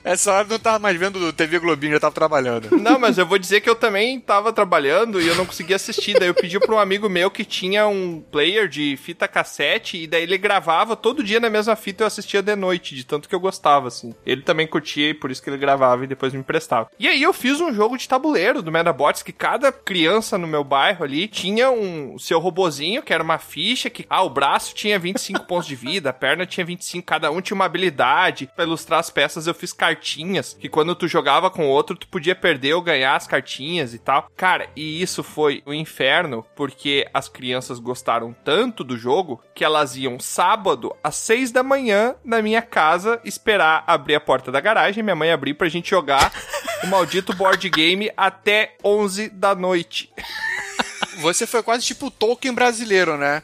Essa hora eu não tava mais vendo TV Globinho, já tava trabalhando. Não, mas eu vou dizer que eu também tava trabalhando e eu não conseguia assistir. Daí eu pedi pra um amigo meu que tinha um player de fita cassete e daí ele gravava todo dia na mesma fita e eu assistia de noite, de tanto que eu gostava, assim. Ele também curtia e por isso que ele gravava e depois me emprestava. E aí eu fiz um jogo de tabuleiro do Medabots que cada criança no meu bairro ali tinha um seu robozinho, que era uma ficha que, ah, o braço tinha 25 pontos de vida, a perna tinha 25, cada um tinha uma habilidade. Pra ilustrar as peças eu fiz cartinhas, que quando tu jogava com outro, tu podia perder ou ganhar as cartinhas e tal. Cara, e isso foi o inferno, porque as crianças gostaram tanto do jogo que elas iam sábado às 6 da manhã na minha casa esperar abrir a porta da garagem, minha mãe abrir pra gente jogar o maldito board game até 11 da noite. Você foi quase tipo o Tolkien brasileiro, né?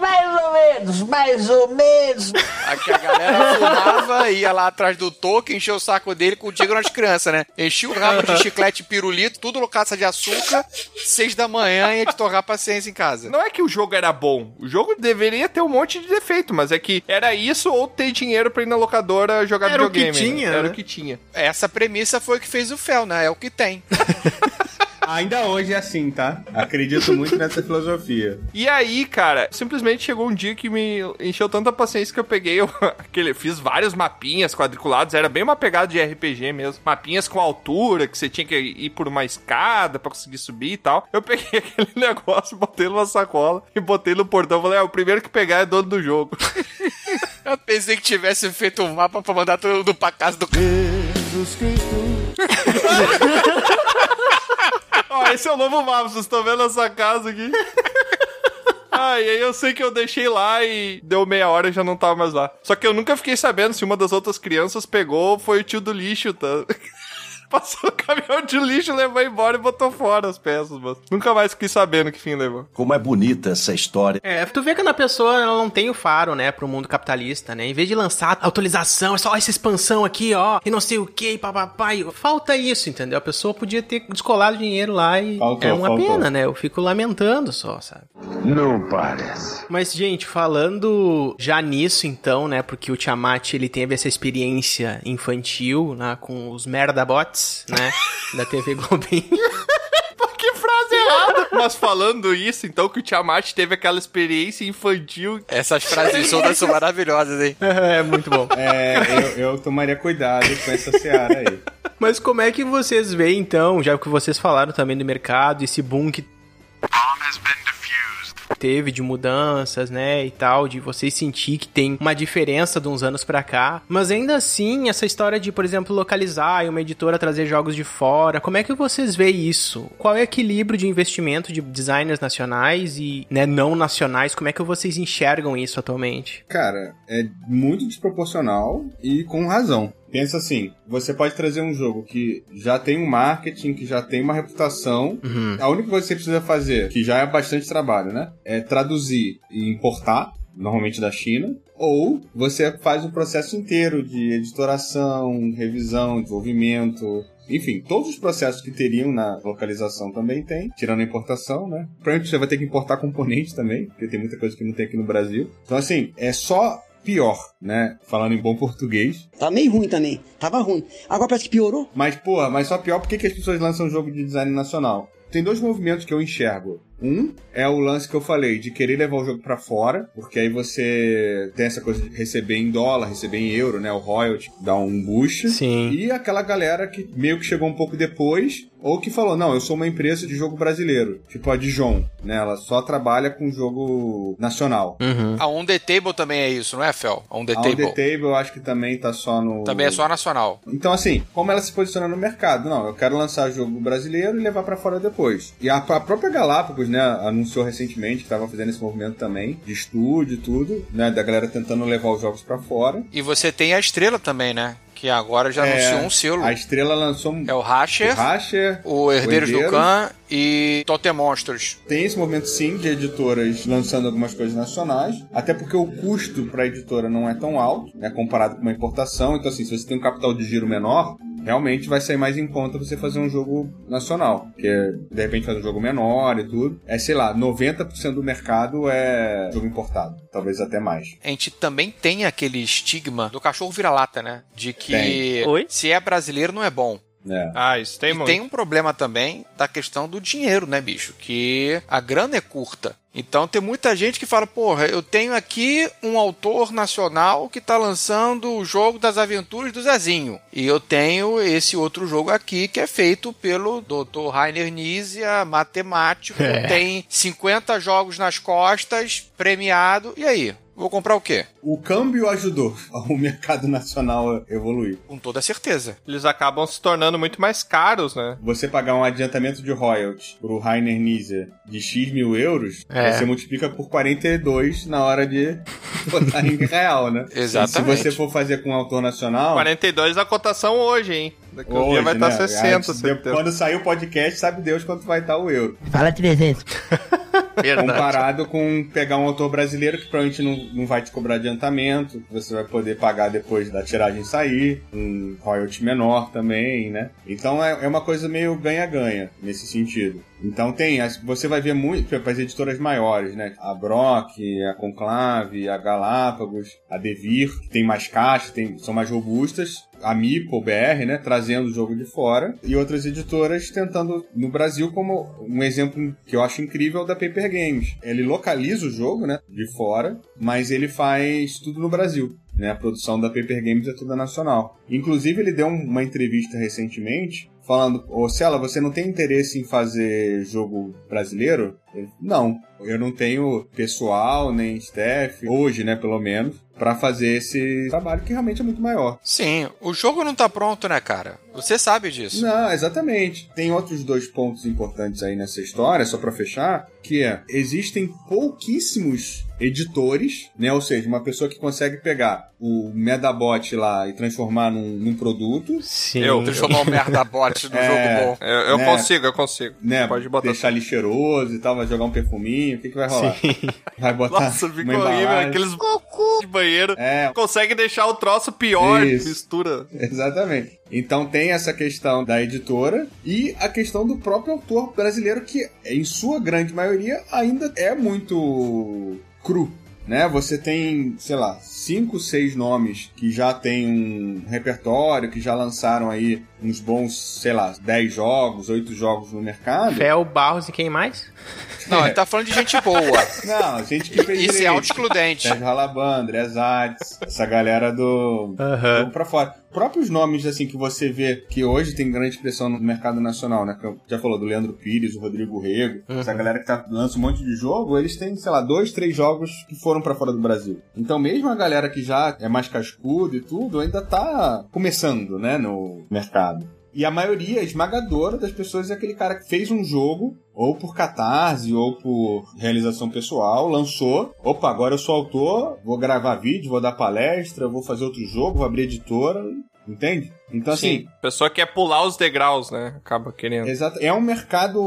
Mais ou menos, mais ou menos. Aqui a galera fumava, ia lá atrás do Tolkien, encheu o saco dele com o Tigre nas crianças, né? Enchia o rabo de chiclete pirulito, tudo no caça de açúcar, seis da manhã ia te torrar paciência em casa. Não é que o jogo era bom. O jogo deveria ter um monte de defeito, mas é que era isso ou ter dinheiro pra ir na locadora jogar Era o que videogame. né? tinha, Era né? o que tinha. Essa premissa foi o que fez o Fel, né? É o que tem. Ainda hoje é assim, tá? Acredito muito nessa filosofia. E aí, cara, simplesmente chegou um dia que me encheu tanta paciência que eu peguei eu, aquele, fiz vários mapinhas quadriculados, era bem uma pegada de RPG mesmo. Mapinhas com altura, que você tinha que ir por uma escada pra conseguir subir e tal. Eu peguei aquele negócio, botei numa sacola e botei no portão. Falei, ah, o primeiro que pegar é dono do jogo. Eu pensei que tivesse feito um mapa pra mandar todo mundo pra casa do cara. Ó, esse é o novo mapa, vocês estão vendo essa casa aqui? Ah, e aí eu sei que eu deixei lá e deu meia hora e já não tava mais lá. Só que eu nunca fiquei sabendo se uma das outras crianças pegou ou foi o tio do lixo, tá? Passou o caminhão de lixo, levou embora e botou fora as peças, mas nunca mais fiquei sabendo que fim levou. Como é bonita essa história. É, tu vê que a pessoa ela não tem o faro, né, pro mundo capitalista, né? Em vez de lançar atualização, é só essa expansão aqui, ó, e não sei o que, papapá. Falta isso, entendeu? A pessoa podia ter descolado dinheiro lá e Faltou, é uma faltou. pena, né? Eu fico lamentando só, sabe? Não parece. Mas, gente, falando já nisso, então, né? Porque o Tiamat, ele teve essa experiência infantil, né? Com os merdabots, né? da TV Globinho. Que frase errada! Mas falando isso, então, que o Tiamat teve aquela experiência infantil. Essas frases soltas são maravilhosas, hein? é, muito bom. É, eu, eu tomaria cuidado com essa seara aí. Mas como é que vocês veem, então, já que vocês falaram também do mercado, esse boom que teve de mudanças, né, e tal, de vocês sentir que tem uma diferença de uns anos pra cá, mas ainda assim, essa história de, por exemplo, localizar e uma editora trazer jogos de fora, como é que vocês veem isso? Qual é o equilíbrio de investimento de designers nacionais e, né, não nacionais? Como é que vocês enxergam isso atualmente? Cara, é muito desproporcional e com razão. Pensa assim, você pode trazer um jogo que já tem um marketing, que já tem uma reputação. A única coisa que você precisa fazer, que já é bastante trabalho, né? É traduzir e importar, normalmente da China. Ou você faz o processo inteiro de editoração, revisão, desenvolvimento, enfim, todos os processos que teriam na localização também tem, tirando a importação, né? Provavelmente você vai ter que importar componentes também, porque tem muita coisa que não tem aqui no Brasil. Então, assim, é só pior, né? Falando em bom português. Tá meio ruim também. Tava ruim. Agora parece que piorou. Mas, porra, mas só pior por que as pessoas lançam jogo de design nacional? Tem dois movimentos que eu enxergo. Um é o lance que eu falei, de querer levar o jogo pra fora, porque aí você tem essa coisa de receber em dólar, receber em euro, né? O royalty dá um boost. Sim. E aquela galera que meio que chegou um pouco depois, ou que falou, não, eu sou uma empresa de jogo brasileiro, tipo a Dijon, né? Ela só trabalha com jogo nacional. A On The Table também é isso, não é, Fel? A On The A On Table. The Table eu acho que também tá só no... Também é só nacional. Então, assim, como ela se posiciona no mercado? Não, eu quero lançar jogo brasileiro e levar pra fora depois. E a, a própria Galápagos, né, anunciou recentemente que tava fazendo esse movimento também, de estúdio e tudo, né, da galera tentando levar os jogos pra fora. E você tem a estrela também, né? Que agora já É, anunciou um selo. A Estrela lançou um... É o Rasher, o Rasher, o Herdeiros do Herdeiro. Khan e Totem Monsters. Tem esse movimento sim de editoras lançando algumas coisas nacionais, até porque o custo para a editora não é tão alto, né, comparado com uma importação. Então, assim, se você tem um capital de giro menor, realmente vai sair mais em conta você fazer um jogo nacional, porque de repente faz um jogo menor e tudo. É, sei lá, 90% do mercado é jogo importado, talvez até mais. A gente também tem aquele estigma do cachorro vira-lata, né? De que Tem. Se é brasileiro não é bom. É. Ah, isso tem e muito. tem um problema também da questão do dinheiro, né, bicho? Que a grana é curta. Então tem muita gente que fala, porra, eu tenho aqui um autor nacional que tá lançando o jogo das aventuras do Zezinho. E eu tenho esse outro jogo aqui que é feito pelo Dr. Rainer Nizia, matemático, É. tem 50 jogos nas costas, premiado. E aí? Vou comprar o quê? O câmbio ajudou o mercado nacional a evoluir. Com toda certeza. Eles acabam se tornando muito mais caros, né? Você pagar um adiantamento de royalties pro Rainer Nizia de X mil euros, É. você multiplica por 42 na hora de botar em real, né? Exatamente. E se você for fazer com um autor nacional. 42 a cotação hoje, hein? Daqui um dia vai estar né? 60, Aí, 70. Quando sair o podcast, sabe Deus quanto vai estar o euro. Fala 300. Verdade. Comparado com pegar um autor brasileiro que provavelmente não, não vai te cobrar adiantamento, você vai poder pagar depois da tiragem sair, um royalty menor também, né? Então é, é uma coisa meio ganha-ganha nesse sentido. Então tem, você vai ver muito para as editoras maiores, né? A Brock, a Conclave, a Galápagos, a Devir, que tem mais caixa, tem, são mais robustas. A Mipo, BR, né? Trazendo o jogo de fora. E outras editoras tentando, no Brasil, como um exemplo que eu acho incrível é o da Paper Games. Ele localiza o jogo, né? De fora, mas ele faz tudo no Brasil. Né, a produção da Paper Games é toda nacional. Inclusive, ele deu um- uma entrevista recentemente falando: Ô Cela, você não tem interesse em fazer jogo brasileiro? Não, eu não tenho pessoal, nem staff, hoje, né, pelo menos, pra fazer esse trabalho que realmente é muito maior. Sim, o jogo não tá pronto, né, cara? Você sabe disso. Não, exatamente. Tem outros dois pontos importantes aí nessa história, só pra fechar, que é, existem pouquíssimos editores, né? Ou seja, uma pessoa que consegue pegar o Medabot lá e transformar num, num produto. Sim. Eu transformar o Merdabot no É, jogo bom. Eu, eu Né? consigo, eu consigo. Né, Pode botar. deixar ele cheiroso e tal, vai jogar um perfuminho, o que, que vai rolar? Vai botar Nossa, uma ficou horrível. Aqueles cocô de banheiro. É, Consegue deixar o troço pior, Isso. mistura. Exatamente. Então tem essa questão da editora e a questão do próprio autor brasileiro, que em sua grande maioria ainda é muito cru. Né? Você tem, sei lá, cinco, seis nomes que já tem um repertório, que já lançaram aí uns bons, sei lá, 10 jogos, oito jogos no mercado. Fel, Barros e quem mais? Não, ele tá falando de gente boa. Não, gente que fez Isso é auto-excludente. Sérgio Ralaban, André Zades, essa galera do Aham. jogo pra fora. Próprios nomes, assim, que você vê que hoje tem grande expressão no mercado nacional, né? Que já falou do Leandro Pires, o Rodrigo Rego, essa galera que tá, lança um monte de jogo, eles têm, sei lá, dois, três jogos que foram pra fora do Brasil. Então, mesmo a galera que já é mais cascudo e tudo, ainda tá começando, né, no mercado. E a maioria esmagadora das pessoas é aquele cara que fez um jogo, ou por catarse, ou por realização pessoal, lançou. Opa, agora eu sou autor, vou gravar vídeo, vou dar palestra, vou fazer outro jogo, vou abrir editora. Entende? Então, assim, A pessoa quer pular os degraus, né? Acaba querendo. Exato. É um mercado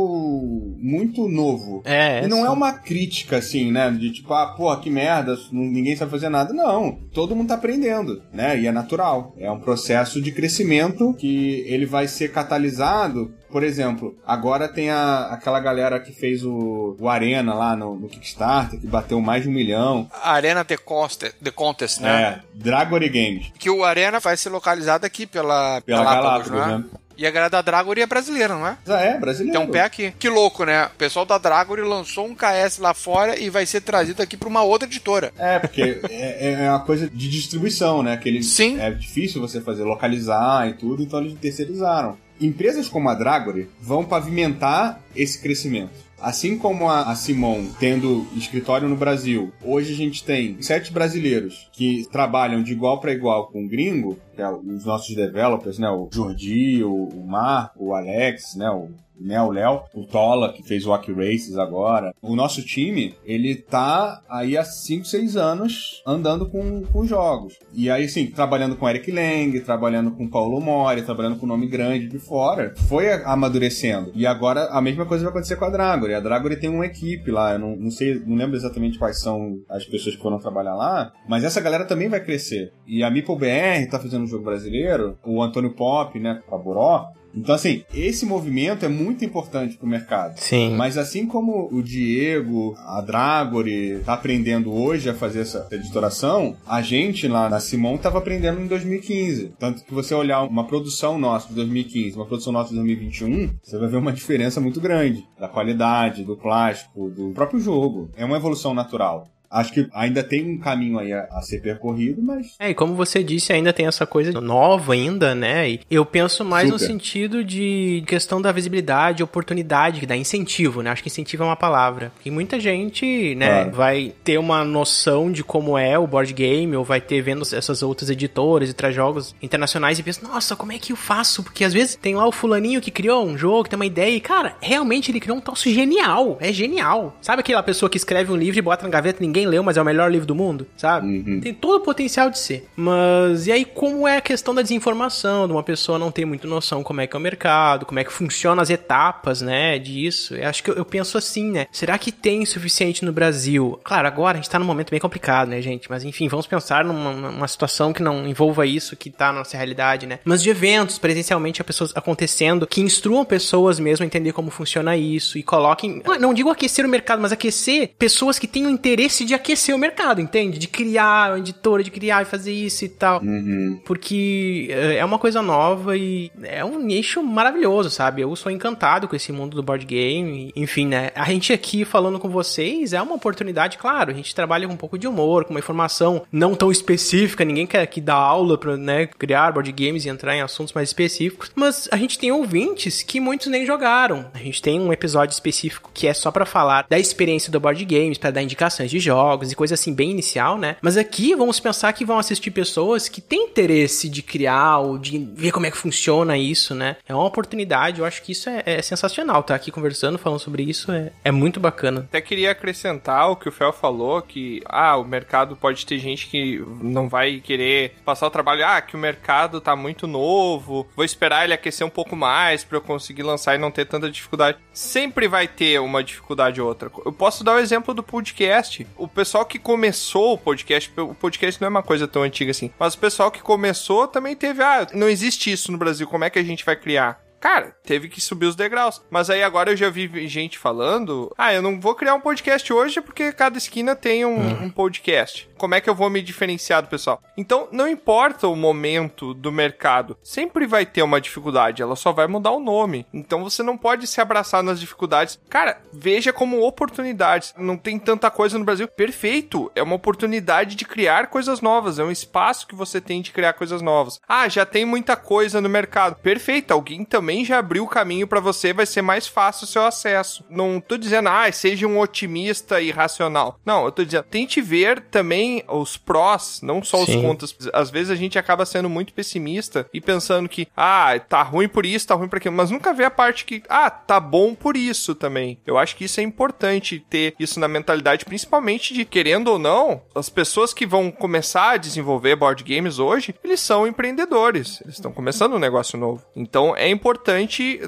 muito novo. É, E não sim. é uma crítica, assim, né? De tipo, ah, porra, que merda, ninguém sabe fazer nada. Não. Todo mundo tá aprendendo, né? E é natural. É um processo de crescimento que ele vai ser catalisado. Por exemplo, agora tem a, aquela galera que fez o, o Arena lá no, no Kickstarter, que bateu mais de um milhão. Arena The Contest, The Contest né? É, Dragory Games. Que o Arena vai ser localizado aqui pela, Pela Galápagos, Galápagos, não é? né? E a galera da Dragory é brasileira, não é? Ah, é, brasileiro. Tem um pé aqui. Que louco, né? O pessoal da Dragory lançou um KS lá fora e vai ser trazido aqui pra uma outra editora. É, porque é, é uma coisa de distribuição, né? Que eles, Sim. É difícil você fazer, localizar e tudo, então eles terceirizaram. Empresas como a Dragory vão pavimentar esse crescimento. Assim como a, a Simon tendo escritório no Brasil, hoje a gente tem sete brasileiros que trabalham de igual para igual com o gringo, que é os nossos developers, né? O Jordi, o, o Marco, o Alex, né? O né, o Léo, o Tola, que fez o Walk Races agora. O nosso time, ele tá aí há 5, 6 anos andando com, com jogos. E aí, assim, trabalhando com Eric Lang, trabalhando com Paulo Mori, trabalhando com nome grande de fora, foi amadurecendo. E agora a mesma coisa vai acontecer com a Dragory. A Dragory tem uma equipe lá, eu não, não sei, não lembro exatamente quais são as pessoas que foram trabalhar lá, mas essa galera também vai crescer. E a Meeple BR tá fazendo um jogo brasileiro, o Antônio Pop, né, a Boró, então, assim, esse movimento é muito importante pro mercado. Sim. Mas assim como o Diego, a Dragory tá aprendendo hoje a fazer essa editoração, a gente lá na Simon tava aprendendo em 2015. Tanto que você olhar uma produção nossa de 2015, uma produção nossa de 2021, você vai ver uma diferença muito grande da qualidade, do plástico, do próprio jogo. É uma evolução natural. Acho que ainda tem um caminho aí a, a ser percorrido, mas É, e como você disse, ainda tem essa coisa nova ainda, né? E eu penso mais no Super. sentido de questão da visibilidade, oportunidade, que dá incentivo, né? Acho que incentivo é uma palavra. E muita gente, né, Claro. vai ter uma noção de como é o board game, ou vai ter vendo essas outras editoras e traz jogos internacionais e pensa, nossa, como é que eu faço? Porque às vezes tem lá o fulaninho que criou um jogo, que tem uma ideia, e cara, realmente ele criou um troço genial. É genial. Sabe aquela pessoa que escreve um livro e bota na gaveta e ninguém leu, mas é o melhor livro do mundo? Sabe? Tem todo o potencial de ser. Mas e aí, como é a questão da desinformação, de uma pessoa não ter muito noção como é que é o mercado, como é que funciona as etapas, né, disso? Eu acho que eu, eu penso assim, né? Será que tem o suficiente no Brasil? Claro, agora a gente tá num momento bem complicado, né, gente? Mas enfim, vamos pensar numa, numa situação que não envolva isso que tá na nossa realidade, né? Mas de eventos, presencialmente, a pessoas acontecendo, que instruam pessoas mesmo a entender como funciona isso e coloquem, não digo aquecer o mercado, mas aquecer pessoas que tenham interesse de aquecer o mercado, entende? De criar uma editora, de criar e fazer isso e tal. Uhum. Porque é, é uma coisa nova e é um nicho maravilhoso, sabe? Eu sou encantado com esse mundo do board game. Enfim, né? A gente aqui falando com vocês é uma oportunidade, claro. A gente trabalha com um pouco de humor, com uma informação não tão específica. Ninguém quer aqui dar aula pra né, criar board games e entrar em assuntos mais específicos. Mas a gente tem ouvintes que muitos nem jogaram. A gente tem um episódio específico que é só para falar da experiência do board games, para dar indicações de jogos e coisa assim bem inicial, né? Mas aqui vamos pensar que vão assistir pessoas que têm interesse de criar ou de ver como é que funciona isso, né? É uma oportunidade, eu acho que isso é, é sensacional. Tá aqui conversando, falando sobre isso, é, é muito bacana. Até queria acrescentar o que o Fel falou, que ah, o mercado pode ter gente que não vai querer passar o trabalho, ah, que o mercado tá muito novo, vou esperar ele aquecer um pouco mais para eu conseguir lançar e não ter tanta dificuldade. Sempre vai ter uma dificuldade ou outra. Eu posso dar o exemplo do podcast. O pessoal que começou o podcast, o podcast não é uma coisa tão antiga assim, mas o pessoal que começou também teve, ah, não existe isso no Brasil, como é que a gente vai criar? Cara, teve que subir os degraus. Mas aí agora eu já vi gente falando: ah, eu não vou criar um podcast hoje porque cada esquina tem um, Uhum. um podcast. Como é que eu vou me diferenciar do pessoal? Então, não importa o momento do mercado, sempre vai ter uma dificuldade, ela só vai mudar o nome. Então você não pode se abraçar nas dificuldades. Cara, veja como oportunidades. Não tem tanta coisa no Brasil. Perfeito! É uma oportunidade de criar coisas novas. É um espaço que você tem de criar coisas novas. Ah, já tem muita coisa no mercado. Perfeito! Alguém também já abriu o caminho para você, vai ser mais fácil o seu acesso. Não tô dizendo, ah, seja um otimista e racional. Não, eu tô dizendo, tente ver também os prós, não só os Sim. contras. Às vezes a gente acaba sendo muito pessimista e pensando que, ah, tá ruim por isso, tá ruim por aquilo, mas nunca vê a parte que, ah, tá bom por isso também. Eu acho que isso é importante ter isso na mentalidade, principalmente de, querendo ou não, as pessoas que vão começar a desenvolver board games hoje, eles são empreendedores, eles estão começando um negócio novo. Então é importante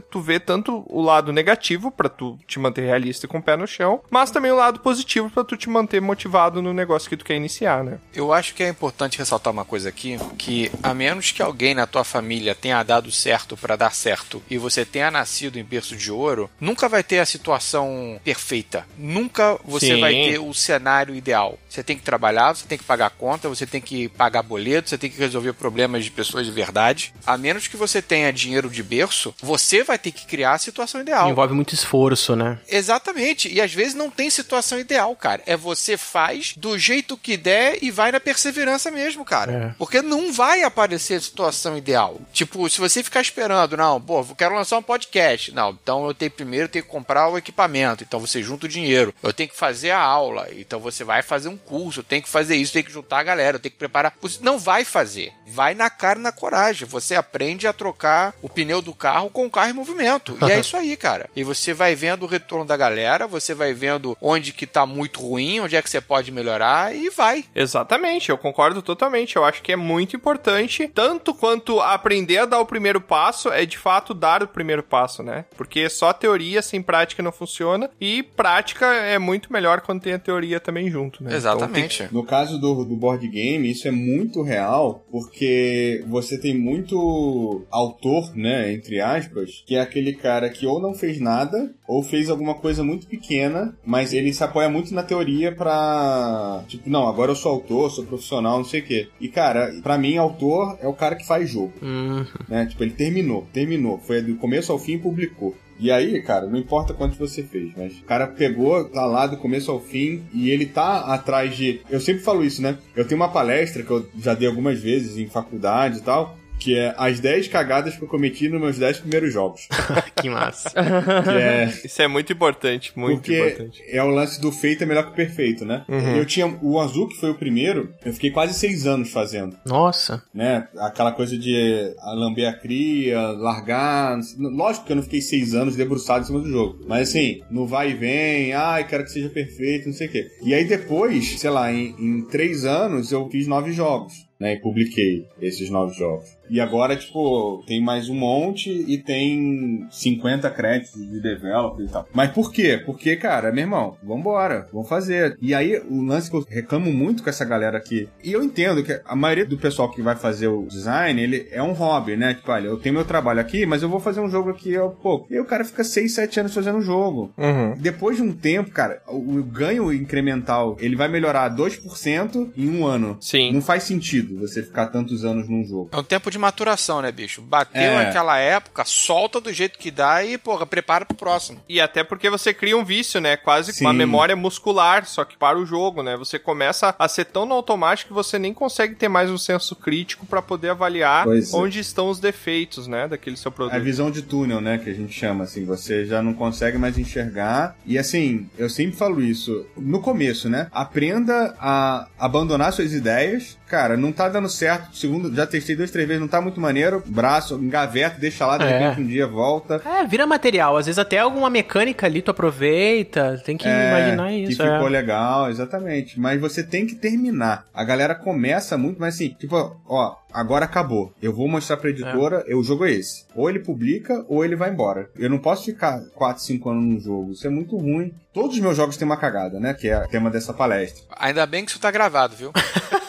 tu ver tanto o lado negativo pra tu te manter realista e com o pé no chão, mas também o lado positivo pra tu te manter motivado no negócio que tu quer iniciar, né? Eu acho que é importante ressaltar uma coisa aqui, que a menos que alguém na tua família tenha dado certo pra dar certo e você tenha nascido em berço de ouro, nunca vai ter a situação perfeita. Nunca você Sim. vai ter o cenário ideal. Você tem que trabalhar, você tem que pagar conta, você tem que pagar boleto, você tem que resolver problemas de pessoas de verdade. A menos que você tenha dinheiro de berço, você vai ter que criar a situação ideal. Envolve muito esforço, né? Exatamente. E às vezes não tem situação ideal, cara. É você faz do jeito que der e vai na perseverança mesmo, cara. É. Porque não vai aparecer situação ideal. Tipo, se você ficar esperando, não, pô, eu quero lançar um podcast. Não, então eu tenho primeiro eu tenho que comprar o equipamento. Então você junta o dinheiro. Eu tenho que fazer a aula. Então você vai fazer um curso. Eu tenho que fazer isso, tenho que juntar a galera, eu tenho que preparar. Não vai fazer. Vai na cara e na coragem. Você aprende a trocar o pneu do carro com o carro em movimento. E é isso aí, cara. E você vai vendo o retorno da galera, você vai vendo onde que tá muito ruim, onde é que você pode melhorar e vai. Exatamente, eu concordo totalmente. Eu acho que é muito importante, tanto quanto aprender a dar o primeiro passo, é de fato dar o primeiro passo, né? Porque só teoria sem prática não funciona e prática é muito melhor quando tem a teoria também junto, né? Exatamente. No caso do, do board game, isso é muito real, porque você tem muito autor, né, entre aspas, que é aquele cara que ou não fez nada, ou fez alguma coisa muito pequena, mas ele se apoia muito na teoria pra. Tipo, não, agora eu sou autor, sou profissional, não sei o quê. E, cara, pra mim, autor é o cara que faz jogo. Uhum. Né? Tipo, ele terminou, terminou. Foi do começo ao fim e publicou. E aí, cara, não importa quanto você fez, mas o cara pegou, tá lá do começo ao fim e ele tá atrás de. Eu sempre falo isso, né? Eu tenho uma palestra que eu já dei algumas vezes em faculdade e tal. Que é as 10 cagadas que eu cometi nos meus 10 primeiros jogos. que massa. Que é. Isso é muito importante, muito Porque importante. é o lance do feito é melhor que o perfeito, né? Uhum. Eu tinha o azul, que foi o primeiro, eu fiquei quase seis anos fazendo. Nossa. Né? Aquela coisa de lamber a cria, largar. Lógico que eu não fiquei seis anos debruçado em cima do jogo. Mas assim, no vai e vem, ai, quero que seja perfeito, não sei o quê. E aí depois, sei lá, em, em três anos eu fiz nove jogos. Né, e publiquei esses nove jogos. E agora, tipo, tem mais um monte e tem 50 créditos de developer e tal. Mas por quê? Porque, cara, meu irmão, vambora, vamos fazer. E aí, o lance que eu reclamo muito com essa galera aqui, e eu entendo que a maioria do pessoal que vai fazer o design, ele é um hobby, né? Tipo, olha, eu tenho meu trabalho aqui, mas eu vou fazer um jogo aqui ao pouco. E aí o cara fica 6, 7 anos fazendo um jogo. Uhum. Depois de um tempo, cara, o, ganho incremental, ele vai melhorar 2% em um ano. Sim. Não faz sentido você ficar tantos anos num jogo. É um tempo de maturação, né, bicho? Bateu É. naquela época, solta do jeito que dá e, porra, prepara pro próximo. E até porque você cria um vício, né? Quase Sim. uma memória muscular, só que para o jogo, né? Você começa a ser tão no automático que você nem consegue ter mais um senso crítico pra poder avaliar Pois é. onde estão os defeitos, né? Daquele seu É a produto. visão de túnel, né, que a gente chama, assim, você já não consegue mais enxergar. E assim, eu sempre falo isso, no começo, né, aprenda a abandonar suas ideias. Cara, não tá dando certo, segundo, já testei duas, três vezes, não tá muito maneiro, braço, engaveta, deixa lá, de É. repente um dia volta. É, vira material. Às vezes até alguma mecânica ali tu aproveita. Tem que É, imaginar Que isso. ficou é. legal, exatamente. Mas você tem que terminar. A galera começa muito, mas assim, tipo, ó, agora acabou. Eu vou mostrar pra editora, eu, o jogo é esse. Ou ele publica, ou ele vai embora. Eu não posso ficar 4, 5 anos num jogo. Isso é muito ruim. Todos os meus jogos têm uma cagada, né? Que é o tema dessa palestra. Ainda bem que isso tá gravado, viu?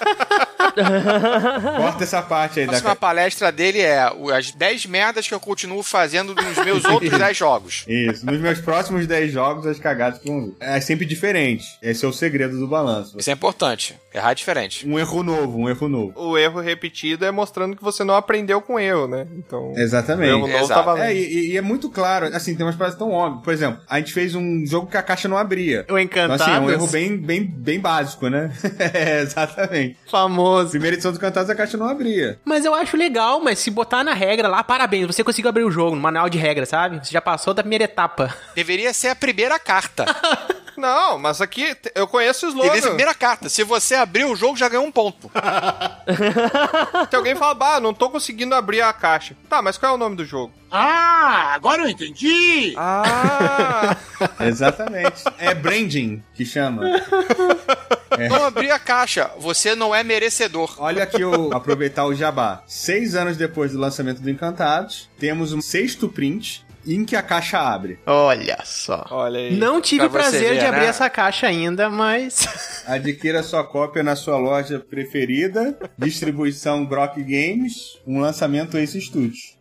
Corta essa parte aí A da. próxima palestra dele é as 10 merdas que eu continuo fazendo nos meus outros 10 jogos. Isso. Nos meus próximos 10 jogos, as cagadas que vão vir. É sempre diferente. Esse é o segredo do balanço. Isso é importante. Errar é diferente. Um erro novo, um erro novo. O erro repetido é mostrando que você não aprendeu com o erro, né? Então. Exatamente. O erro novo Exato. tá. É, e, e é muito claro, assim, tem umas paradas tão óbvias. Por exemplo, a gente fez um jogo que a caixa não abria. O Então, Encantados. assim, é um erro bem, bem, bem básico, né? é, exatamente. famoso. Primeira edição do Cantados, a caixa não abria. Mas eu acho legal, mas se botar na regra lá, parabéns, você conseguiu abrir o jogo, no manual de regra, sabe? Você já passou da primeira etapa. Deveria ser a primeira carta. Não, mas aqui eu conheço o Deveria ser a slogan. primeira carta. Se você abrir o jogo, já ganhou um ponto. Se alguém fala, bah, não tô conseguindo abrir a caixa. Tá, mas qual é o nome do jogo? Ah, agora eu entendi! Ah! Exatamente. é branding que chama. Não abrir a caixa. Você não é merecedor. Olha aqui o aproveitar o jabá. Seis anos depois do lançamento do Encantados, temos um sexto print em que a caixa abre. Olha só. Olha aí. Não tive o Pra prazer ver, de abrir né? essa caixa ainda, mas. Adquira sua cópia na sua loja preferida. Distribuição Grok Games. Um lançamento Ace Studios.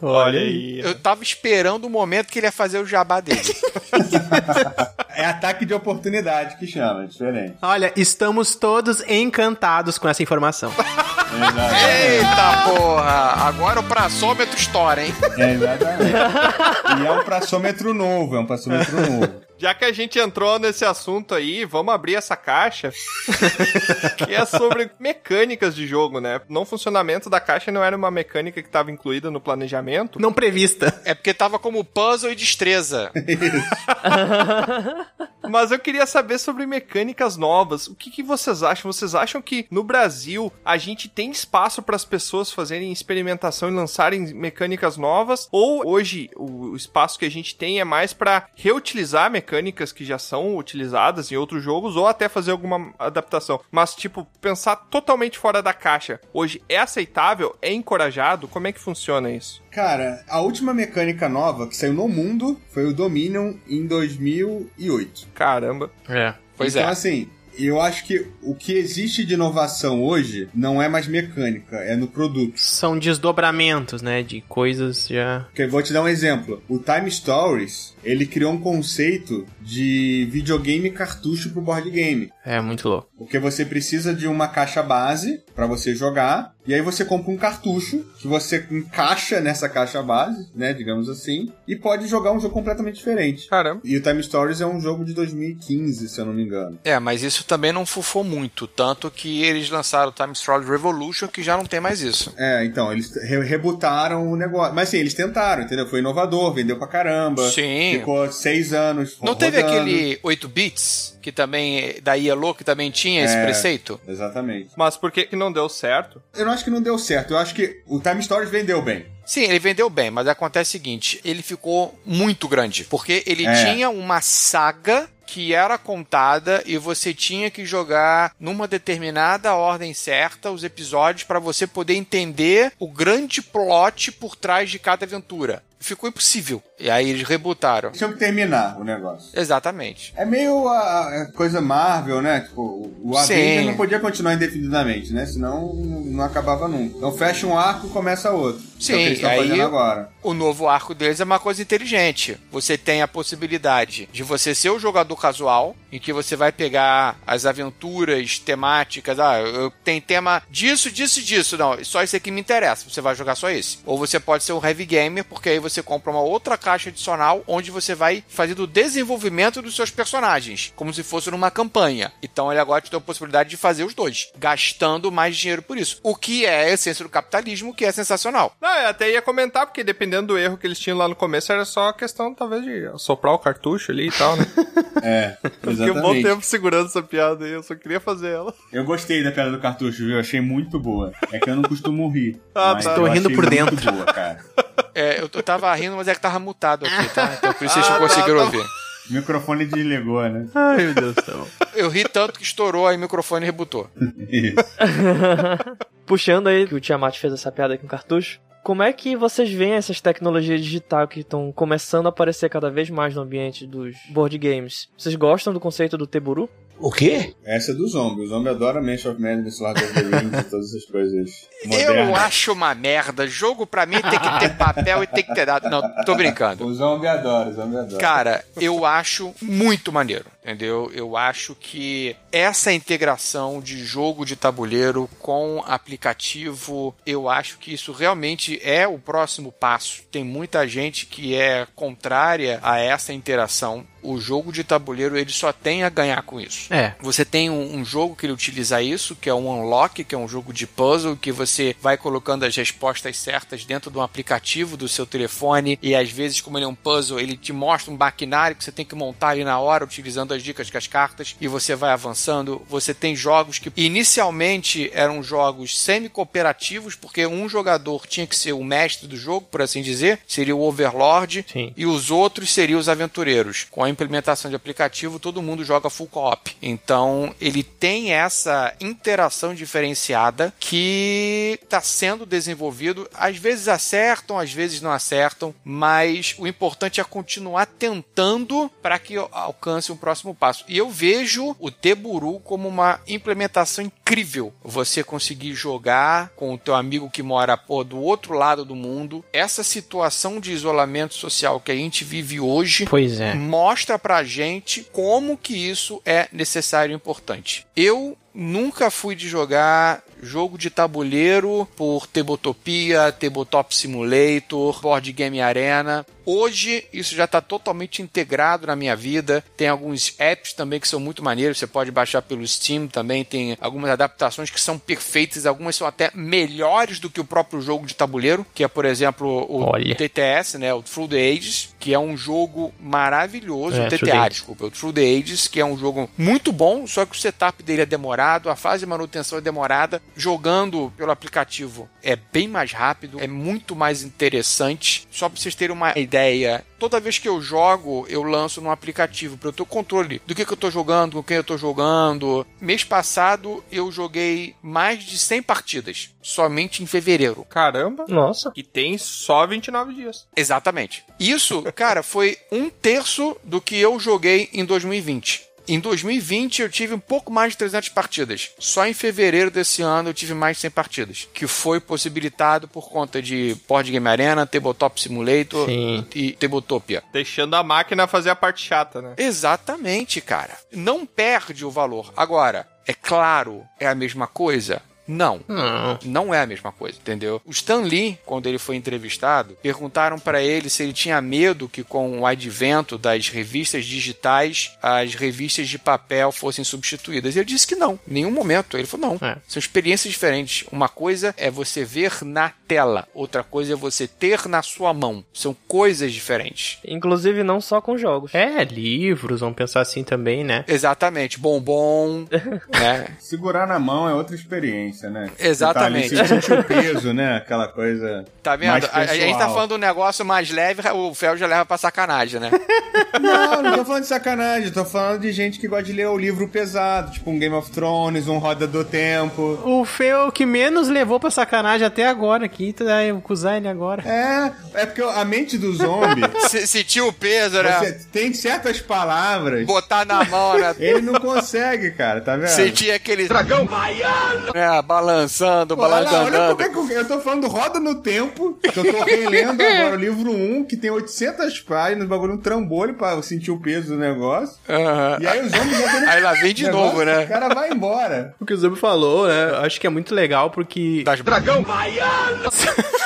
Olha aí. Eu tava esperando o momento que ele ia fazer o jabá dele. É ataque de oportunidade que chama, é diferente. Olha, estamos todos encantados com essa informação. Eita porra! Agora o praçômetro estoura, hein? É, exatamente. E é um praçômetro novo, é um praçômetro novo. Já que a gente entrou nesse assunto aí, vamos abrir essa caixa. que é sobre mecânicas de jogo, né? Não funcionamento da caixa não era uma mecânica que estava incluída no planejamento. Não prevista. É porque tava como puzzle e destreza. Mas eu queria saber sobre mecânicas novas. O que, que vocês acham? Vocês acham que no Brasil a gente tem espaço para as pessoas fazerem experimentação e lançarem mecânicas novas? Ou hoje o o espaço que a gente tem é mais para reutilizar mecânicas que já são utilizadas em outros jogos ou até fazer alguma adaptação? Mas, tipo, pensar totalmente fora da caixa. Hoje é aceitável? É encorajado? Como é que funciona isso? Cara, a última mecânica nova que saiu no mundo foi o Dominion em 2008. Caramba. É. Pois então, é. assim, eu acho que o que existe de inovação hoje não é mais mecânica, é no produto. São desdobramentos, né? De coisas já. Eu vou te dar um exemplo. O Time Stories, ele criou um conceito de videogame cartucho pro board game. É muito louco. Porque você precisa de uma caixa base pra você jogar, e aí você compra um cartucho que você encaixa nessa caixa base, né, digamos assim, e pode jogar um jogo completamente diferente. Caramba. E o Time Stories é um jogo de 2015, se eu não me engano. É, mas isso também não fufou muito. Tanto que eles lançaram o Time Stories Revolution, que já não tem mais isso. É, então, eles re rebutaram o negócio. Mas sim, eles tentaram, entendeu? Foi inovador, vendeu pra caramba. Sim. Ficou seis anos. Não teve rodando. aquele 8 bits, que também, da Yellow, que também tinha esse É. preceito? Exatamente. Mas por que, que não deu certo? Eu não acho que não deu certo. Eu acho que o Time Stories vendeu bem. Sim, ele vendeu bem, mas acontece o seguinte: ele ficou muito grande. Porque ele É. tinha uma saga que era contada e você tinha que jogar numa determinada ordem certa os episódios para você poder entender o grande plot por trás de cada aventura. Ficou impossível. E aí eles rebutaram. Tinha que terminar o negócio. Exatamente. É meio a, a coisa Marvel, né? Tipo, o Avenger não podia continuar indefinidamente, né? Senão não acabava nunca. Então fecha um arco e começa outro. Sim, é o que eles estão aí fazendo agora. o novo arco deles é uma coisa inteligente. Você tem a possibilidade de você ser o jogador casual, em que você vai pegar as aventuras temáticas. Ah, eu tenho tema disso, disso e disso. Não, só esse aqui me interessa. Você vai jogar só esse. Ou você pode ser um heavy gamer, porque aí você compra uma outra caixa adicional onde você vai fazer o desenvolvimento dos seus personagens, como se fosse numa campanha. Então ele agora te dá a possibilidade de fazer os dois, gastando mais dinheiro por isso. O que é a essência do capitalismo, que é sensacional. Não, eu até ia comentar, porque dependendo do erro que eles tinham lá no começo, era só questão, talvez, de soprar o cartucho ali e tal, né? É, Fiquei um bom tempo segurando essa piada aí, eu só queria fazer ela. Eu gostei da piada do cartucho, viu? Eu achei muito boa. É que eu não costumo rir. Ah, mas tá. eu Tô rindo achei por muito dentro. boa, cara. É, eu, eu tava rindo, mas é que tava mutado aqui, tá? Então por isso vocês não Ah, tá, conseguiram tá. ouvir. O microfone desligou, né? Ai, meu Deus do céu. Eu ri tanto que estourou, aí o microfone rebutou. Puxando aí que o Tiamat fez essa piada com cartucho. Como é que vocês veem essas tecnologias digitais que estão começando a aparecer cada vez mais no ambiente dos board games? Vocês gostam do conceito do Teburu? O quê? Essa é do zombie. O zombie adora Mansion of Madness, Lord of the Rings e todas essas coisas Eu modernas. acho uma merda. Jogo pra mim tem que ter papel e tem que ter dado. Não, tô brincando. O zombie adora, o zombie adora. Cara, eu acho muito maneiro, entendeu? Eu acho que essa integração de jogo de tabuleiro com aplicativo, eu acho que isso realmente é o próximo passo. Tem muita gente que é contrária a essa interação. O jogo de tabuleiro ele só tem a ganhar com isso. É. Você tem um, um jogo que ele utiliza isso, que é um Unlock, que é um jogo de puzzle, que você vai colocando as respostas certas dentro de um aplicativo do seu telefone, e às vezes, como ele é um puzzle, ele te mostra um maquinário que você tem que montar ali na hora, utilizando as dicas com as cartas, e você vai avançando. Você tem jogos que inicialmente eram jogos semi-cooperativos, porque um jogador tinha que ser o mestre do jogo, por assim dizer, seria o Overlord, Sim. e os outros seriam os aventureiros. Com a implementação de aplicativo, todo mundo joga full co-op. Então, ele tem essa interação diferenciada que está sendo desenvolvido. Às vezes acertam, às vezes não acertam, mas o importante é continuar tentando para que alcance um próximo passo. E eu vejo o Teburu como uma implementação incrível. Você conseguir jogar com o teu amigo que mora do outro lado do mundo. Essa situação de isolamento social que a gente vive hoje é. mostra pra gente como que isso é necessário e importante. Eu nunca fui de jogar jogo de tabuleiro por Tabletopia, Tabletop Simulator, Board Game Arena. Hoje isso já está totalmente integrado na minha vida. Tem alguns apps também que são muito maneiros. Você pode baixar pelo Steam também. Tem algumas adaptações que são perfeitas. Algumas são até melhores do que o próprio jogo de tabuleiro, que é, por exemplo, o Olha. TTS, né? O Through the Ages, que é um jogo maravilhoso. É, o TTA, desculpa. O Through the Ages, que é um jogo muito bom, só que o setup dele é demorado, a fase de manutenção é demorada. Jogando pelo aplicativo é bem mais rápido, é muito mais interessante. Só pra vocês terem uma ideia, toda vez que eu jogo, eu lanço no aplicativo para eu ter o controle do que, que eu tô jogando, com quem eu tô jogando. Mês passado eu joguei mais de 100 partidas, somente em fevereiro. Caramba. Nossa. E tem só 29 dias. Exatamente. Isso, cara, foi um terço do que eu joguei em 2020. Em 2020 eu tive um pouco mais de 300 partidas. Só em fevereiro desse ano eu tive mais de 100 partidas. Que foi possibilitado por conta de Board Game Arena, Tabletop Simulator Sim. e Tabletopia. Deixando a máquina fazer a parte chata, né? Exatamente, cara. Não perde o valor. Agora, é claro, é a mesma coisa? Não. Não. Não é a mesma coisa, entendeu? O Stan Lee, quando ele foi entrevistado, perguntaram para ele se ele tinha medo que com o advento das revistas digitais, as revistas de papel fossem substituídas. Ele disse que não, em nenhum momento. Ele falou não. É. São experiências diferentes. Uma coisa é você ver na tela, outra coisa é você ter na sua mão. São coisas diferentes. Inclusive não só com jogos. É, livros, vamos pensar assim também, né? Exatamente. Bombom, né? Segurar na mão é outra experiência. Experiência, né? Exatamente. Você tá ali, você sente o peso, né? Aquela coisa. Tá vendo? mais A, a gente tá falando de um negócio mais leve, o Fel já leva pra sacanagem, né? Não, não tô falando de sacanagem, tô falando de gente que gosta de ler o livro pesado, tipo um Game of Thrones, um Roda do Tempo. O Feu que menos levou pra sacanagem até agora aqui, tá aí, vou acusar ele agora. É, é porque a mente do zombie. Se- Sentiu o peso, né? Você tem certas palavras. Botar na mão, né? Ele não consegue, cara, tá vendo? Sentir aquele dragão baiano, Balançando, Olha, olha balançando. como é que eu, eu tô falando Roda no Tempo, que eu tô relendo agora o livro 1, que tem 800 páginas, bagulho um trambolho pra sentir o peso do negócio. Aham. E aí os homens já Aí lá vem de negócio, novo, né? O cara vai embora. O que o Zumbi falou, né? Acho que é muito legal porque. Das dragão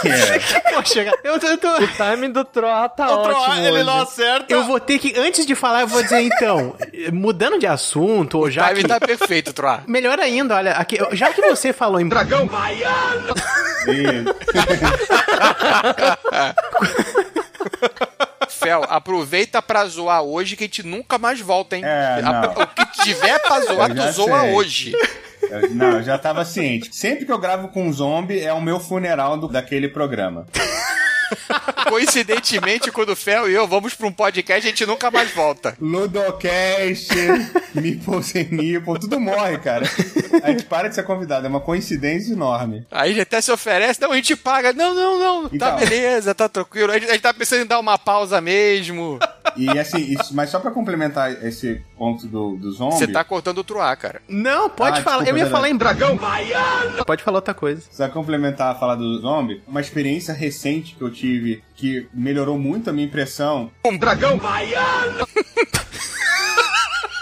É. Poxa, cara, eu tô. Eu, tô... O timing do Troá tá ótimo. hoje. acerta. eu vou ter que, antes de falar, eu vou dizer então, mudando de assunto, ou já Time que. tá perfeito, Troá. Melhor ainda, olha, aqui, já que você falou em dragão, Fel, aproveita pra zoar hoje que a gente nunca mais volta, hein? É. A- O que tiver pra zoar, tu zoa sei. hoje. Eu- não, eu já tava ciente. Sempre que eu gravo com um zombie, é o meu funeral do- daquele programa. Coincidentemente, quando o Fel e eu vamos pra um podcast, a gente nunca mais volta. Ludocast, Meeple sem Meeple, tudo morre, cara. A gente para de ser convidado, é uma coincidência enorme. Aí até se oferece, não, a gente paga. Não, não, não, tá Então. beleza, tá tranquilo. A gente, a gente tá pensando em dar uma pausa mesmo. E assim, isso- mas só pra complementar esse ponto do, do zombie. Você tá cortando o Troá, cara. Não, pode Ah, falar. desculpa, eu ia verdade. falar em dragão. Pode falar outra coisa. Só complementar a fala do zombie, uma experiência recente que eu tive que melhorou muito a minha impressão. Um dragão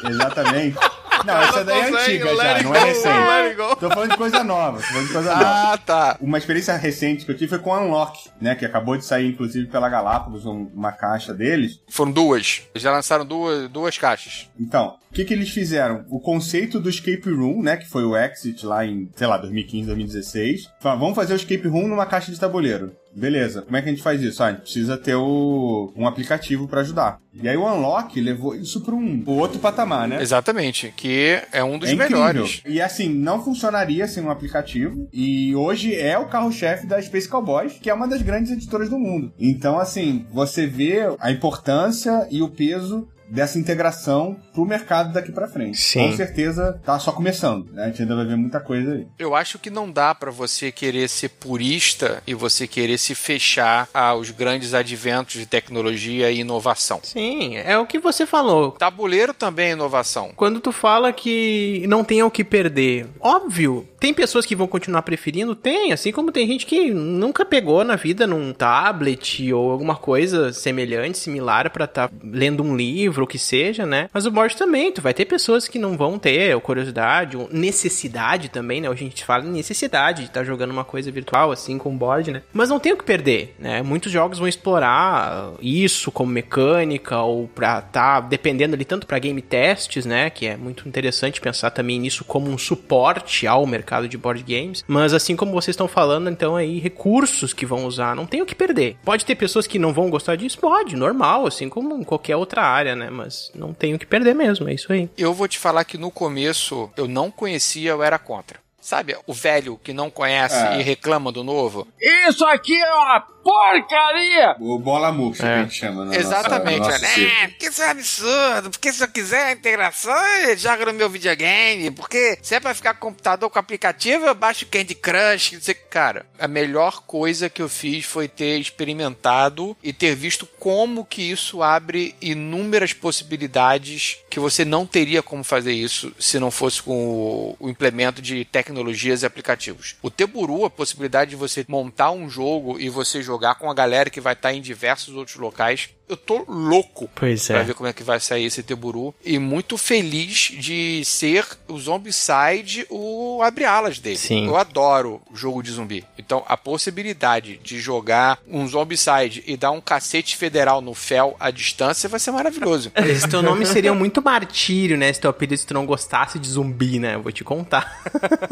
Exatamente. Não, essa daí é antiga já, não é recente. Tô falando de coisa nova, tô falando de coisa nova. Ah, tá. Uma experiência recente que eu tive foi com o Unlock, né? Que acabou de sair, inclusive, pela Galápagos, um- uma caixa deles. Foram duas. Já lançaram duas, duas caixas. Então, o que, que eles fizeram? O conceito do escape room, né? Que foi o Exit lá em, sei lá, 2015, 2016. Falaram, vamos fazer o escape room numa caixa de tabuleiro. Beleza, como é que a gente faz isso? Ah, a gente precisa ter o, um aplicativo pra ajudar. E aí o Unlock levou isso pra um outro patamar, né? Exatamente. Que é um dos É melhores. E assim, não funcionaria sem um aplicativo. E hoje é o carro-chefe da Space Cowboys, que é uma das grandes editoras do mundo. Então, assim, você vê a importância e o peso dessa integração pro mercado daqui pra frente. Sim. Com certeza tá só começando, né? A gente ainda vai ver muita coisa aí. Eu acho que não dá pra você querer ser purista e você querer se fechar aos grandes adventos de tecnologia e inovação. Sim, é o que você falou. Tabuleiro também é inovação. Quando tu fala que não tem o que perder, óbvio, tem pessoas que vão continuar preferindo? Tem, assim como tem gente que nunca pegou na vida num tablet ou alguma coisa semelhante, similar pra estar lendo um livro, o que seja, né? Mas o board também, tu vai ter pessoas que não vão ter curiosidade, necessidade também, né? Hoje a gente fala necessidade de estar jogando uma coisa virtual, assim, com o board, né? Mas não tem o que perder, né? Muitos jogos vão explorar isso como mecânica ou pra tá dependendo ali tanto pra game tests, né? Que é muito interessante pensar também nisso como um suporte ao mercado de board games. Mas assim como vocês estão falando, então aí recursos que vão usar, não tem o que perder. Pode ter pessoas que não vão gostar disso, pode, normal, assim como em qualquer outra área, né? Mas não tem o que perder mesmo, é isso aí. Eu vou te falar que no começo eu não conhecia, eu era contra. Sabe, o velho que não conhece É. e reclama do novo? Isso aqui é uma porcaria! O bola murcha que a gente chama, né? Exatamente, Nossa, né? círculo. É, porque isso é um absurdo. Porque se eu quiser a integração, eu jogo no meu videogame. Porque se é pra ficar com computador com aplicativo, eu baixo Candy Crush. Não sei. Cara, a melhor coisa que eu fiz foi ter experimentado e ter visto como que isso abre inúmeras possibilidades que você não teria como fazer isso se não fosse com o, o implemento de tecnologias e aplicativos. O Teburu, a possibilidade de você montar um jogo e você jogar com a galera que vai estar em diversos outros locais. Eu tô louco Pois pra é. ver como é que vai sair esse Teburu. E muito feliz de ser o Zombicide o abre-alas dele. Sim. Eu adoro jogo de zumbi. Então, a possibilidade de jogar um Zombicide e dar um cacete federal no Fel à distância vai ser maravilhoso. Esse teu nome seria muito martírio, né? Se teu apelido se tu não gostasse de zumbi, né? Eu vou te contar.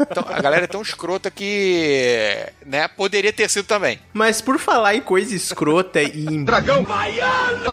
Então, a galera é tão escrota que, né, poderia ter sido também. Mas por falar em coisa escrota e em dragão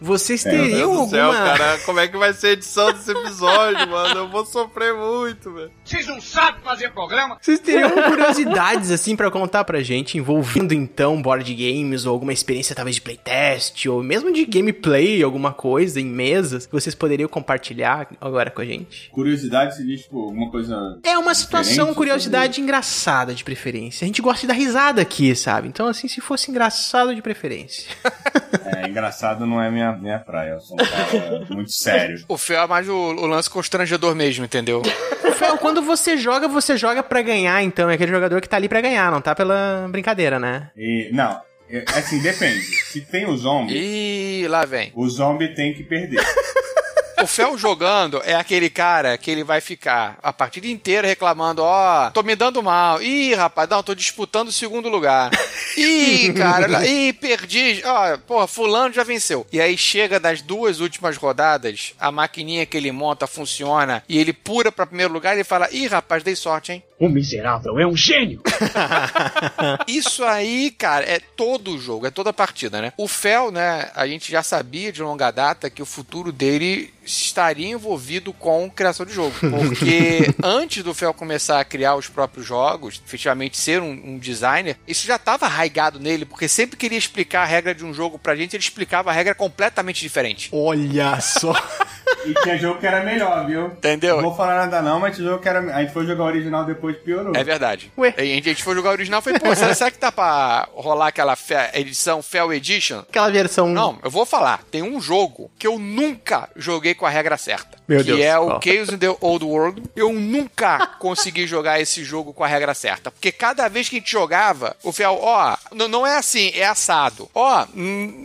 Vocês Meu teriam Deus do céu, alguma. cara, como é que vai ser a edição desse episódio, mano? Eu vou sofrer muito, velho. Vocês não sabem fazer programa? Vocês teriam curiosidades assim pra contar pra gente, envolvendo então board games ou alguma experiência talvez de playtest ou mesmo de gameplay, alguma coisa em mesas que vocês poderiam compartilhar agora com a gente? Curiosidade se diz, tipo, alguma coisa. É uma situação, curiosidade engraçada de preferência. A gente gosta de dar risada aqui, sabe? Então, assim, se fosse engraçado de preferência. É, engraçado não é minha, minha praia. Eu sou um cara muito sério. O Fel é mais o, o lance constrangedor mesmo, entendeu? Fel, quando você joga, você joga pra ganhar, então. É aquele jogador que tá ali pra ganhar, não tá pela brincadeira, né? E, não, é- assim, depende. Se tem o zombie, Ih, lá vem. o zombie tem que perder. O Fel jogando é aquele cara que ele vai ficar a partida inteira reclamando: ó, tô me dando mal. Ih, rapaz, não, tô disputando o segundo lugar. Ih, cara, ih, perdi. Ó, porra, Fulano já venceu. E aí chega das duas últimas rodadas, a maquininha que ele monta funciona e ele pura pra primeiro lugar e ele fala: ih, rapaz, dei sorte, hein? O miserável é um gênio. Isso aí, cara, é todo o jogo, é toda a partida, né? O Fel, né, a gente já sabia de longa data que o futuro dele estaria envolvido com criação de jogo. Porque antes do Fel começar a criar os próprios jogos, efetivamente ser um, um designer, isso já estava arraigado nele, porque sempre que ele ia explicar a regra de um jogo pra gente, ele explicava a regra completamente diferente. Olha só. E tinha jogo que era melhor, viu? Entendeu? Não vou falar nada não, mas tinha jogo que era. A gente foi jogar o original depois piorou. É verdade. Ué. A gente, a gente foi jogar o original e falei, pô, será, será que dá pra rolar aquela fe- edição Fel Edition? Aquela versão. Não, eu vou falar. Tem um jogo que eu nunca joguei com a regra certa. Meu que Deus, é o? Chaos in the Old World. Eu nunca consegui jogar esse jogo com a regra certa. Porque cada vez que a gente jogava, o Fel, ó, não é assim, é assado. Ó,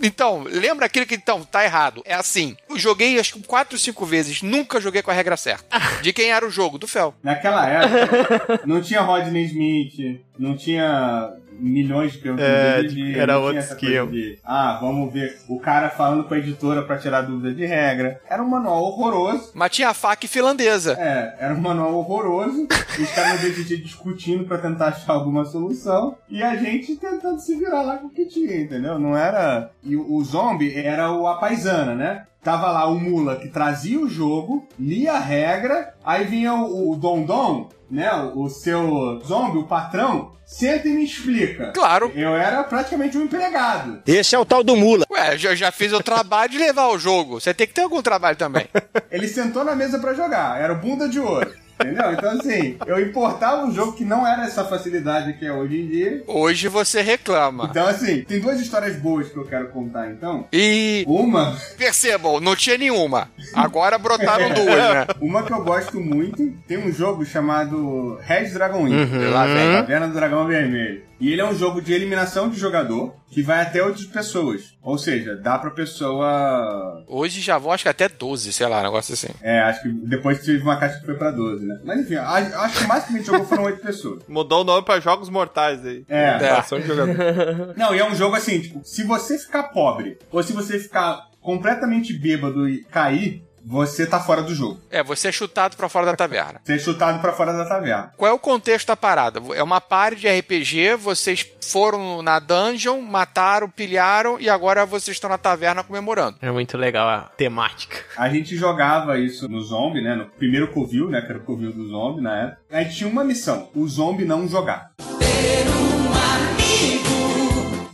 então, lembra aquilo que então tá errado. É assim. Eu joguei acho que quatro, cinco vezes. Nunca joguei com a regra certa. De quem era o jogo? Do Fel. Naquela época, não tinha Rodney Smith, não tinha milhões de perguntas É, de vídeo, era outro esquema. de, ah, vamos ver o cara falando com a editora pra tirar dúvida de regra. Era um manual horroroso. Mas tinha a faca finlandesa. É, era um manual horroroso. Os caras no DGT discutindo pra tentar achar alguma solução. E a gente tentando se virar lá com o que tinha, entendeu? Não era. E o, o zombie era o a paisana, né? Tava lá o Mula que trazia o jogo, lia a regra, aí vinha o, o Dom Dom, né? O, o seu zombie, o patrão, senta e me explica. Claro. Eu era praticamente um empregado. Esse é o tal do Mula. Ué, eu já, já fiz o trabalho de levar o jogo. Você tem que ter algum trabalho também. Ele sentou na mesa pra jogar, era o bunda de ouro. Entendeu? Então, assim, eu importava um jogo que não era essa facilidade que é hoje em dia. Hoje você reclama. Então, assim, tem duas histórias boas que eu quero contar, então. E. Uma. Percebam, não tinha nenhuma. Agora brotaram duas, né? Uma que eu gosto muito, tem um jogo chamado Red Dragon Inn. Uhum. Lá vem. Caverna do Dragão Vermelho. E ele é um jogo de eliminação de jogador que vai até outras pessoas. Ou seja, dá pra pessoa. Hoje já vão, acho que até 12, sei lá, um negócio assim. É, acho que depois teve uma caixa que foi pra 12, né? Mas enfim, acho que o máximo que a gente jogou foram 8 pessoas. Mudou o nome pra Jogos Mortais aí. É. Ação de jogador. Não, e é um jogo assim, tipo, se você ficar pobre ou se você ficar completamente bêbado e cair, você tá fora do jogo. É, você é chutado pra fora da taverna. Você é chutado pra fora da taverna. Qual é o contexto da parada? É uma party de RPG, vocês foram na dungeon, mataram, pilharam e agora vocês estão na taverna comemorando. É muito legal a temática. A gente jogava isso no zombie, né? No primeiro Covil, né? Que era o Covil do zombie na época. A gente tinha uma missão: o zombie não jogar.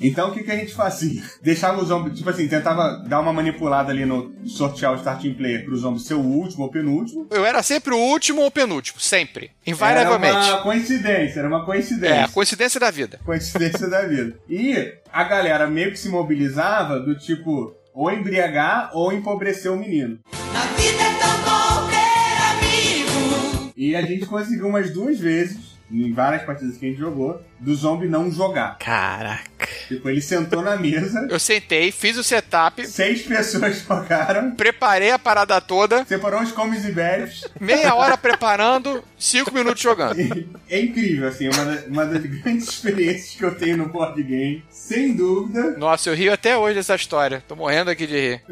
Então o que, que a gente fazia? Deixava o zombie, tipo assim, tentava dar uma manipulada ali no sortear o starting player pro zombie ser o último ou penúltimo. Eu era sempre o último ou penúltimo, sempre. Invariavelmente. Era uma coincidência, era uma coincidência. É, coincidência da vida. Coincidência da vida. E a galera meio que se mobilizava do tipo, ou embriagar ou empobrecer o menino. E a gente conseguiu umas duas vezes, em várias partidas que a gente jogou, do zombie não jogar. Caraca. Tipo, ele sentou na mesa. Eu sentei, fiz o setup. Seis pessoas jogaram. Preparei a parada toda. Separou os comes e bebes. Meia hora preparando, cinco minutos jogando. É incrível, assim, uma, da- uma das grandes experiências que eu tenho no board game, sem dúvida. Nossa, eu rio até hoje dessa história. Tô morrendo aqui de rir.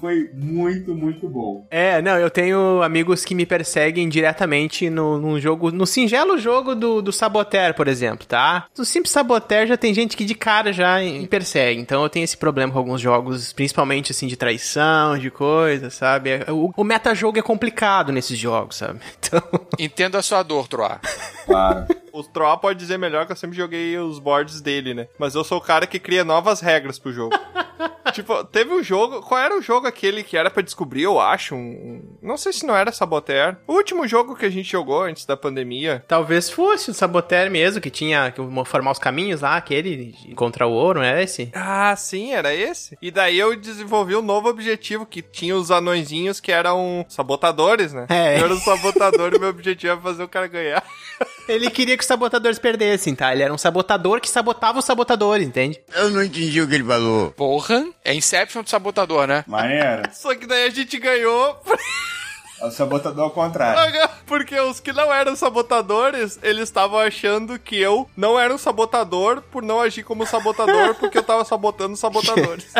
Foi muito, muito bom. É, não, eu tenho amigos que me perseguem diretamente no, num jogo, no singelo jogo do, do Saboteur, por exemplo, tá? No Sempre saboteur já tem gente que de cara já me persegue. Então eu tenho esse problema com alguns jogos, principalmente assim de traição, de coisa, sabe? É, O, o metajogo é complicado nesses jogos, sabe? Então. Entendo a sua dor, Troá. Claro. O Troá pode dizer melhor que eu sempre joguei os boards dele, né? Mas eu sou o cara que cria novas regras pro jogo. tipo, teve um jogo. Qual era o jogo aquele que era pra descobrir, eu acho? Um, não sei se não era Saboteur. O último jogo que a gente jogou antes da pandemia. Talvez fosse o Saboteur mesmo, que tinha que formar os caminhos lá, aquele de encontrar o ouro, não é esse? Ah, sim, era esse. E daí eu desenvolvi um novo objetivo que tinha os anõezinhos que eram sabotadores, né? É. Eu era um sabotador e meu objetivo era fazer o cara ganhar. Ele queria que os sabotadores perdessem, tá? Ele era um sabotador que sabotava os sabotadores, entende? Eu não entendi o que ele falou. Porra, é Inception do sabotador, né? Maneira. Só que daí a gente ganhou. O sabotador ao contrário. Porque os que não eram sabotadores, eles estavam achando que eu não era um sabotador por não agir como sabotador, porque eu tava sabotando os sabotadores.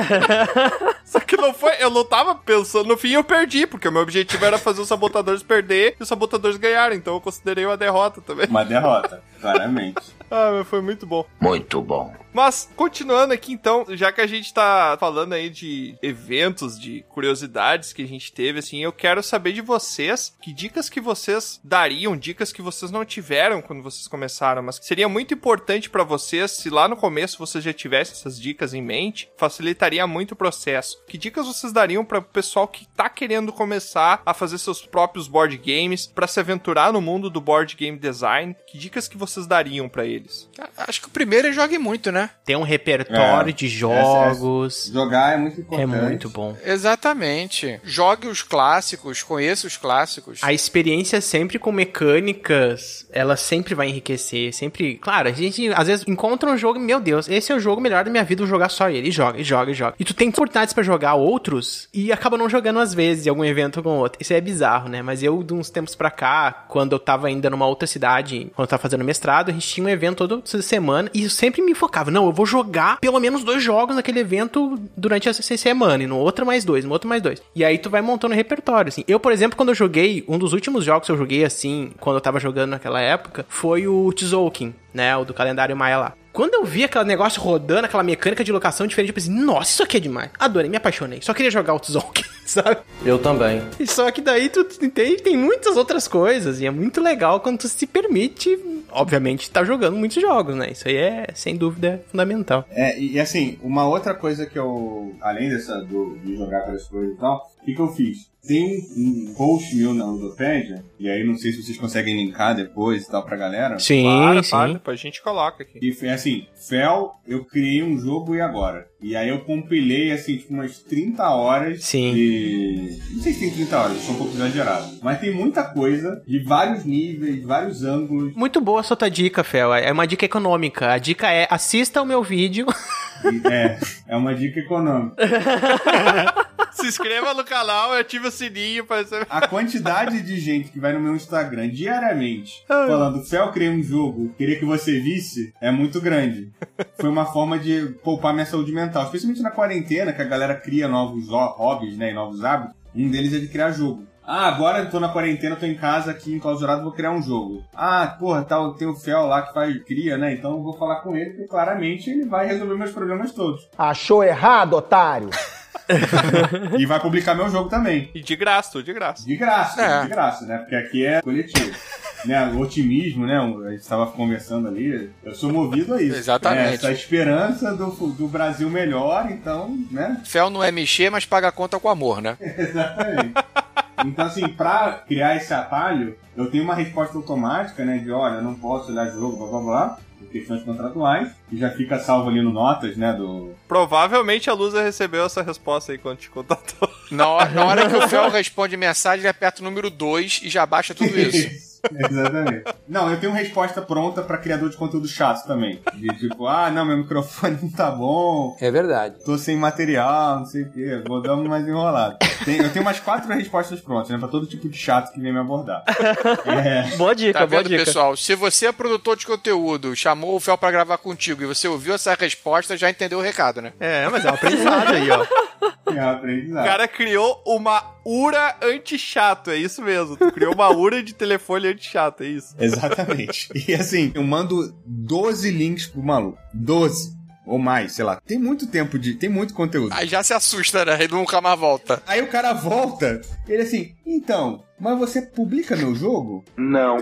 Só que não foi, eu não tava pensando, no fim eu perdi, porque o meu objetivo era fazer os sabotadores perder e os sabotadores ganharem, então eu considerei uma derrota também. Uma derrota, claramente. Ah, mas foi muito bom. Muito bom. Mas, continuando aqui então, já que a gente tá falando aí de eventos, de curiosidades que a gente teve, assim, eu quero saber de vocês, que dicas que vocês dariam, dicas que vocês não tiveram quando vocês começaram, mas seria muito importante pra vocês, se lá no começo vocês já tivessem essas dicas em mente, facilitaria muito o processo. Que dicas vocês dariam para o pessoal que tá querendo começar a fazer seus próprios board games, pra se aventurar no mundo do board game design? Que dicas que vocês dariam pra eles? Acho que o primeiro é jogue muito, né? Tem um repertório É. de jogos. Jogar é muito É importante. muito bom. Exatamente. Jogue os clássicos, conheça os clássicos. A experiência sempre com mecânicas, ela sempre vai enriquecer, sempre... Claro, a gente às vezes encontra um jogo e, meu Deus, esse é o jogo melhor da minha vida, vou jogar só ele. E joga, e joga, e joga. E tu tem oportunidades pra jogar outros e acaba não jogando às vezes, em algum evento com outro. Isso é bizarro, né? Mas eu, de uns tempos pra cá, quando eu tava ainda numa outra cidade, quando eu tava fazendo mestrado, a gente tinha um evento toda semana e eu sempre me focava, não, eu vou jogar pelo menos dois jogos naquele evento durante essa semana, e no outro mais dois, no outro mais dois. E aí tu vai montando repertório, assim. Eu, por exemplo, quando eu joguei, um dos últimos jogos que eu joguei, assim, quando eu tava jogando naquela época, foi o Tzolk'in, né, o do calendário Maia lá. Quando eu vi aquele negócio rodando, aquela mecânica de locação diferente, eu pensei, nossa, isso aqui é demais. Adorei, me apaixonei. Só queria jogar o Tzolk'in, sabe? Eu também. E só que daí tu tem, tem muitas outras coisas, e é muito legal quando tu se permite, obviamente, estar jogando muitos jogos, né? Isso aí é, sem dúvida, fundamental. É, e, e assim, uma outra coisa que eu, além dessa do, de jogar pelas coisas e tal, que, que eu fiz? Tem um post meu na Ludopédia, e aí não sei se vocês conseguem linkar depois e tal pra galera. Sim, Claro, sim. depois a gente coloca aqui. E foi assim, Fel, eu criei um jogo e agora? E aí eu compilei, assim, tipo, umas 30 horas Sim. de... Não sei se tem 30 horas, eu sou um pouco exagerado. Mas tem muita coisa, de vários níveis, vários ângulos. Muito boa a sua tua dica, Fel. É uma dica econômica. A dica é assista o meu vídeo. É, é uma dica econômica. Se inscreva no canal e ative o sininho para ser... A quantidade de gente que vai no meu Instagram diariamente falando, Fel, criei um jogo, queria que você visse, é muito grande. Foi uma forma de poupar minha saúde mental, especialmente na quarentena, que a galera cria novos ho- hobbies, né, e novos hábitos. Um deles é de criar jogo. Ah, agora eu tô na quarentena, tô em casa aqui enclausurado, vou criar um jogo. Ah, porra, tal, tem o Fel lá que faz, cria, né? Então eu vou falar com ele, porque claramente ele vai resolver meus problemas todos. Achou errado, otário? e vai publicar meu jogo também. E de graça, tudo de graça. De graça, É. de graça, né? Porque aqui é coletivo. né? O otimismo, né? A gente estava conversando ali. Eu sou movido a isso. Exatamente. É, essa esperança do, do Brasil melhor, então, né? Fel não é mexer, mas paga a conta com amor, né? Exatamente. Então, assim, pra criar esse atalho, eu tenho uma resposta automática, né? De olha, não posso olhar jogo, blá blá blá, por questões contratuais, e já fica salvo ali no notas, né? Do. Provavelmente a Lusa recebeu essa resposta aí quando te contatou. Na hora, na hora que o Fel responde mensagem, ele aperta o número 2 e já baixa tudo isso. Exatamente. Não, eu tenho resposta pronta pra criador de conteúdo chato também. De tipo, ah, não, meu microfone não tá bom. É verdade. Tô sem material, não sei o quê. Vou dar uma mais enrolado. Tem- eu tenho umas quatro respostas prontas, né? Pra todo tipo de chato que vem me abordar. É. Boa dica, tá boa vendo, dica. pessoal? Se você é produtor de conteúdo, chamou o Fel pra gravar contigo e você ouviu essa resposta, já entendeu o recado, né? É, mas é um aprendizado aí, ó. É um aprendizado. O cara criou uma URA anti-chato, é isso mesmo. Tu criou uma URA de telefone anti-chato, é isso. Exatamente. E assim, eu mando 12 links pro maluco. 12. Ou mais, sei lá. Tem muito tempo de. Tem muito conteúdo. Aí já se assusta, né? Ele nunca mais volta. Aí o cara volta, ele assim, então, mas você publica meu jogo? Não.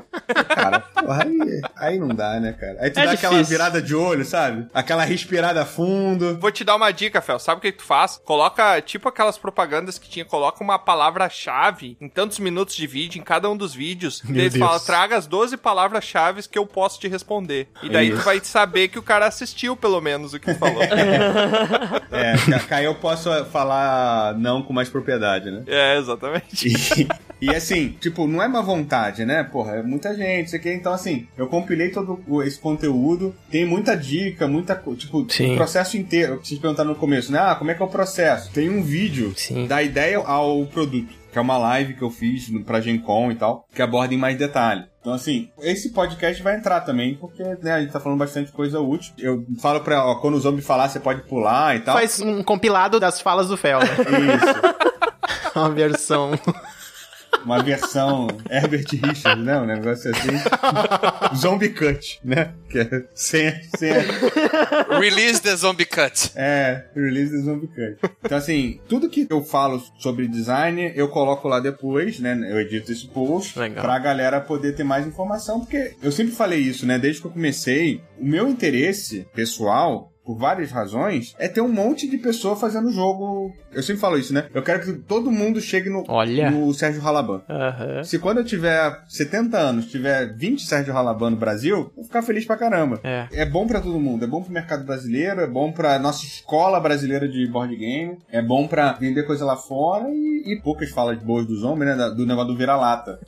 Cara, porra, aí, aí não dá, né, cara? Aí tu É dá aquela difícil. virada de olho, sabe? Aquela respirada fundo. Vou te dar uma dica, Fel. Sabe o que tu faz? Coloca, tipo aquelas propagandas que tinha, coloca uma palavra-chave em tantos minutos de vídeo, em cada um dos vídeos. Meu e aí tu Deus. fala, traga as 12 palavras-chave que eu posso te responder. E daí Isso. tu vai saber que o cara assistiu, pelo menos, o que tu falou. É, aí eu posso falar não com mais propriedade, né? é, exatamente. E, e assim, tipo, não é má vontade, né? Porra, é muita gente, isso aqui. Então, assim, eu compilei todo o- esse conteúdo, tem muita dica, muita. Tipo, Sim. o processo inteiro. Vocês perguntaram no começo, né? Ah, como é que é o processo? Tem um vídeo Sim. da ideia ao produto. Que é uma live que eu fiz no- pra Gen Con e tal, que aborda em mais detalhe. Então, assim, esse podcast vai entrar também, porque né, a gente tá falando bastante coisa útil. Eu falo pra, ó, quando o zombie falar, você pode pular e tal. Faz um compilado das falas do Fel, né? Isso. Uma versão. Uma versão Herbert Richards, né? Um negócio assim. Zombie Cut, né? Que é sem, sem Release the Zombie Cut. É, release the Zombie Cut. Então, assim, tudo que eu falo sobre design, eu coloco lá depois, né? Eu edito esse post Legal. pra galera poder ter mais informação, porque eu sempre falei isso, né? Desde que eu comecei, o meu interesse pessoal por várias razões, é ter um monte de pessoa fazendo jogo. Eu sempre falo isso, né? Eu quero que todo mundo chegue no, Olha. no Sérgio Ralaban. Aham. Se quando eu tiver 70 anos, tiver 20 Sérgio Ralaban no Brasil, vou ficar feliz pra caramba. É. É bom pra todo mundo, é bom pro mercado brasileiro, é bom pra nossa escola brasileira de board game, é bom pra vender coisa lá fora e, e poucas falas boas do zombie, né? Do negócio do vira-lata.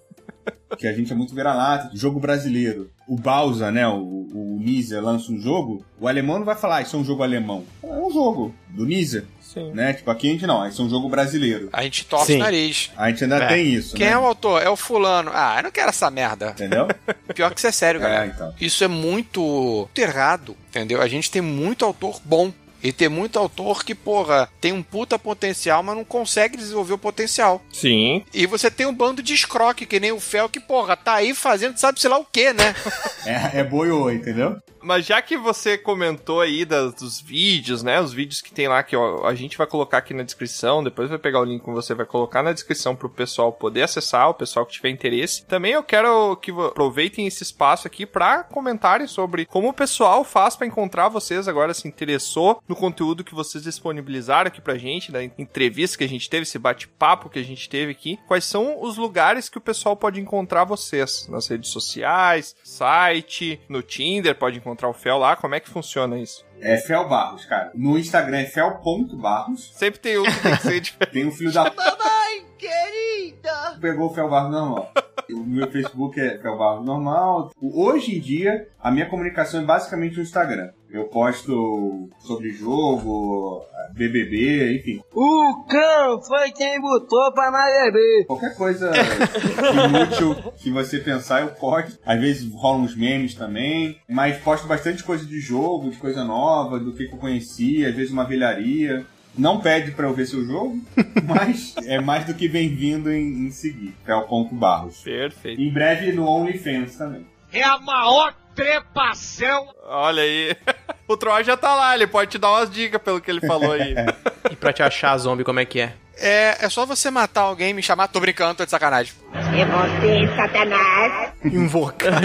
Que a gente é muito vira-lata, jogo brasileiro. O Bausa, né? O, o Nizia lança um jogo, o alemão não vai falar, ah, isso é um jogo alemão. É um jogo do Nizia. Sim. Né? Tipo, aqui a gente não, isso é um jogo brasileiro. A gente torce o nariz. A gente ainda É. tem isso, Quem né? é o autor? É o fulano. Ah, eu não quero essa merda. Entendeu? Pior que isso é sério, galera. é, então. Isso é muito, muito errado, entendeu? A gente tem muito autor bom. E tem muito autor que, porra, tem um puta potencial, mas não consegue desenvolver o potencial. Sim. E você tem um bando de escroque, que nem o Fel, que, porra, tá aí fazendo sabe sei lá o que, né? É, é boiô, entendeu? Mas já que você comentou aí das- dos vídeos, né? Os vídeos que tem lá que ó, a gente vai colocar aqui na descrição, depois vai pegar o link com você, vai colocar na descrição pro pessoal poder acessar, o pessoal que tiver interesse. Também eu quero que aproveitem esse espaço aqui pra comentarem sobre como o pessoal faz pra encontrar vocês agora se interessou no conteúdo que vocês disponibilizaram aqui pra gente, da entrevista que a gente teve, esse bate-papo que a gente teve aqui. Quais são os lugares que o pessoal pode encontrar vocês? Nas redes sociais, site, no Tinder, pode encontrar o Fel lá. Como é que funciona isso? É Fel Barros, cara. No Instagram é fel.barros. Sempre tem um que tem que ser diferente. Tem um filho da. Mamãe querida! Pegou o Fel Barros normal. O meu Facebook é Fel Barros normal. Hoje em dia, a minha comunicação é basicamente no Instagram. Eu posto sobre jogo, BBB, enfim. O cão foi quem botou pra nós beber. Qualquer coisa inútil que você pensar, eu posto. Às vezes rolam uns memes também. Mas posto bastante coisa de jogo, de coisa nova, do que, que eu conheci, às vezes uma velharia. Não pede pra eu ver seu jogo, mas é mais do que bem-vindo em, em seguir. É o ponto Barros. Perfeito. Em breve no OnlyFans também. É a maior trepação. Olha aí. O Troy já tá lá, ele pode te dar umas dicas pelo que ele falou aí. E pra te achar zombie, como é que é? É, é só você matar alguém e me chamar. Tô brincando, tô de sacanagem. É você, Satanás. Invocar.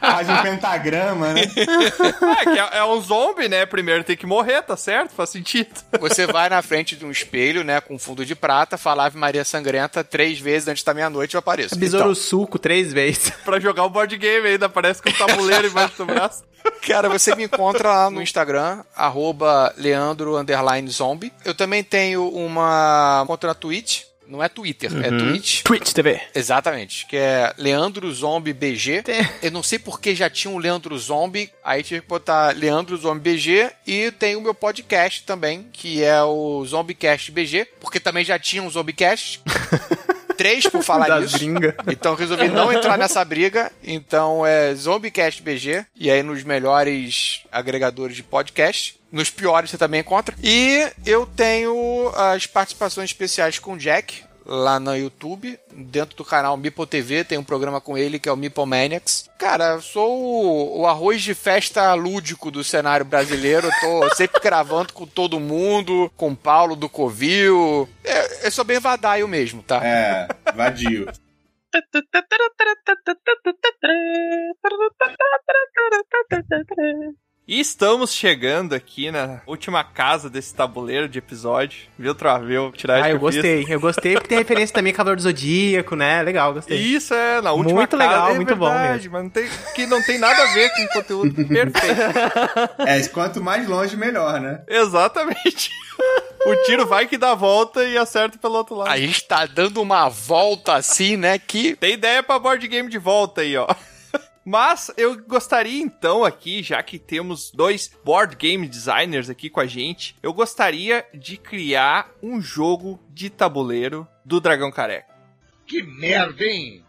Faz um pentagrama, né? É, que é, é um zombie, né? Primeiro tem que morrer, tá certo? Faz sentido. Você vai na frente de um espelho, né, com fundo de prata, fala Ave Maria Sangrenta três vezes antes da meia-noite eu apareço. Besouro suco três vezes. pra jogar o board game ainda, parece com um tabuleiro embaixo do braço. Cara, você me encontra lá no Instagram, arroba Leandro underline zombie. Eu também tenho uma conta na Twitch. Não é Twitter, é Uhum. Twitch. Twitch TV. Exatamente, que é Leandro Zombie BG. Eu não sei porque já tinha um Leandro Zombie, aí tive que botar Leandro Zombie BG e tem o meu podcast também, que é o Zombiecast BG, porque também já tinha um Zombiecast. três por falar Das nisso. gringa. Então resolvi não entrar nessa briga. Então é Zombiecast BG. E aí nos melhores agregadores de podcast. Nos piores você também encontra. E eu tenho as participações especiais com o Jack. Lá no YouTube, dentro do canal Meeple TV, tem um programa com ele que é o Meeple Maniacs. Cara, eu sou o, o arroz de festa lúdico do cenário brasileiro. Eu tô sempre gravando com todo mundo, com o Paulo do Covil. É, eu sou bem vadaio mesmo, tá? É, vadio. E estamos chegando aqui na última casa desse tabuleiro de episódio. Viu, Traveu? Tirar Ah, eu gostei. Eu gostei porque tem referência também a Cavaleiro do Zodíaco, né? Legal, gostei. Isso é, na última Muito casa, legal, é muito bom verdade, mesmo. Mas não tem, que não tem nada a ver com o conteúdo perfeito. É, quanto mais longe, melhor, né? Exatamente. O tiro vai que dá a volta e acerta pelo outro lado. A gente tá dando uma volta assim, né? Que. Tem ideia pra board game de volta aí, ó. Mas eu gostaria então aqui, já que temos dois board game designers aqui com a gente, eu gostaria de criar um jogo de tabuleiro do Dragão Careca. Que merda, hein?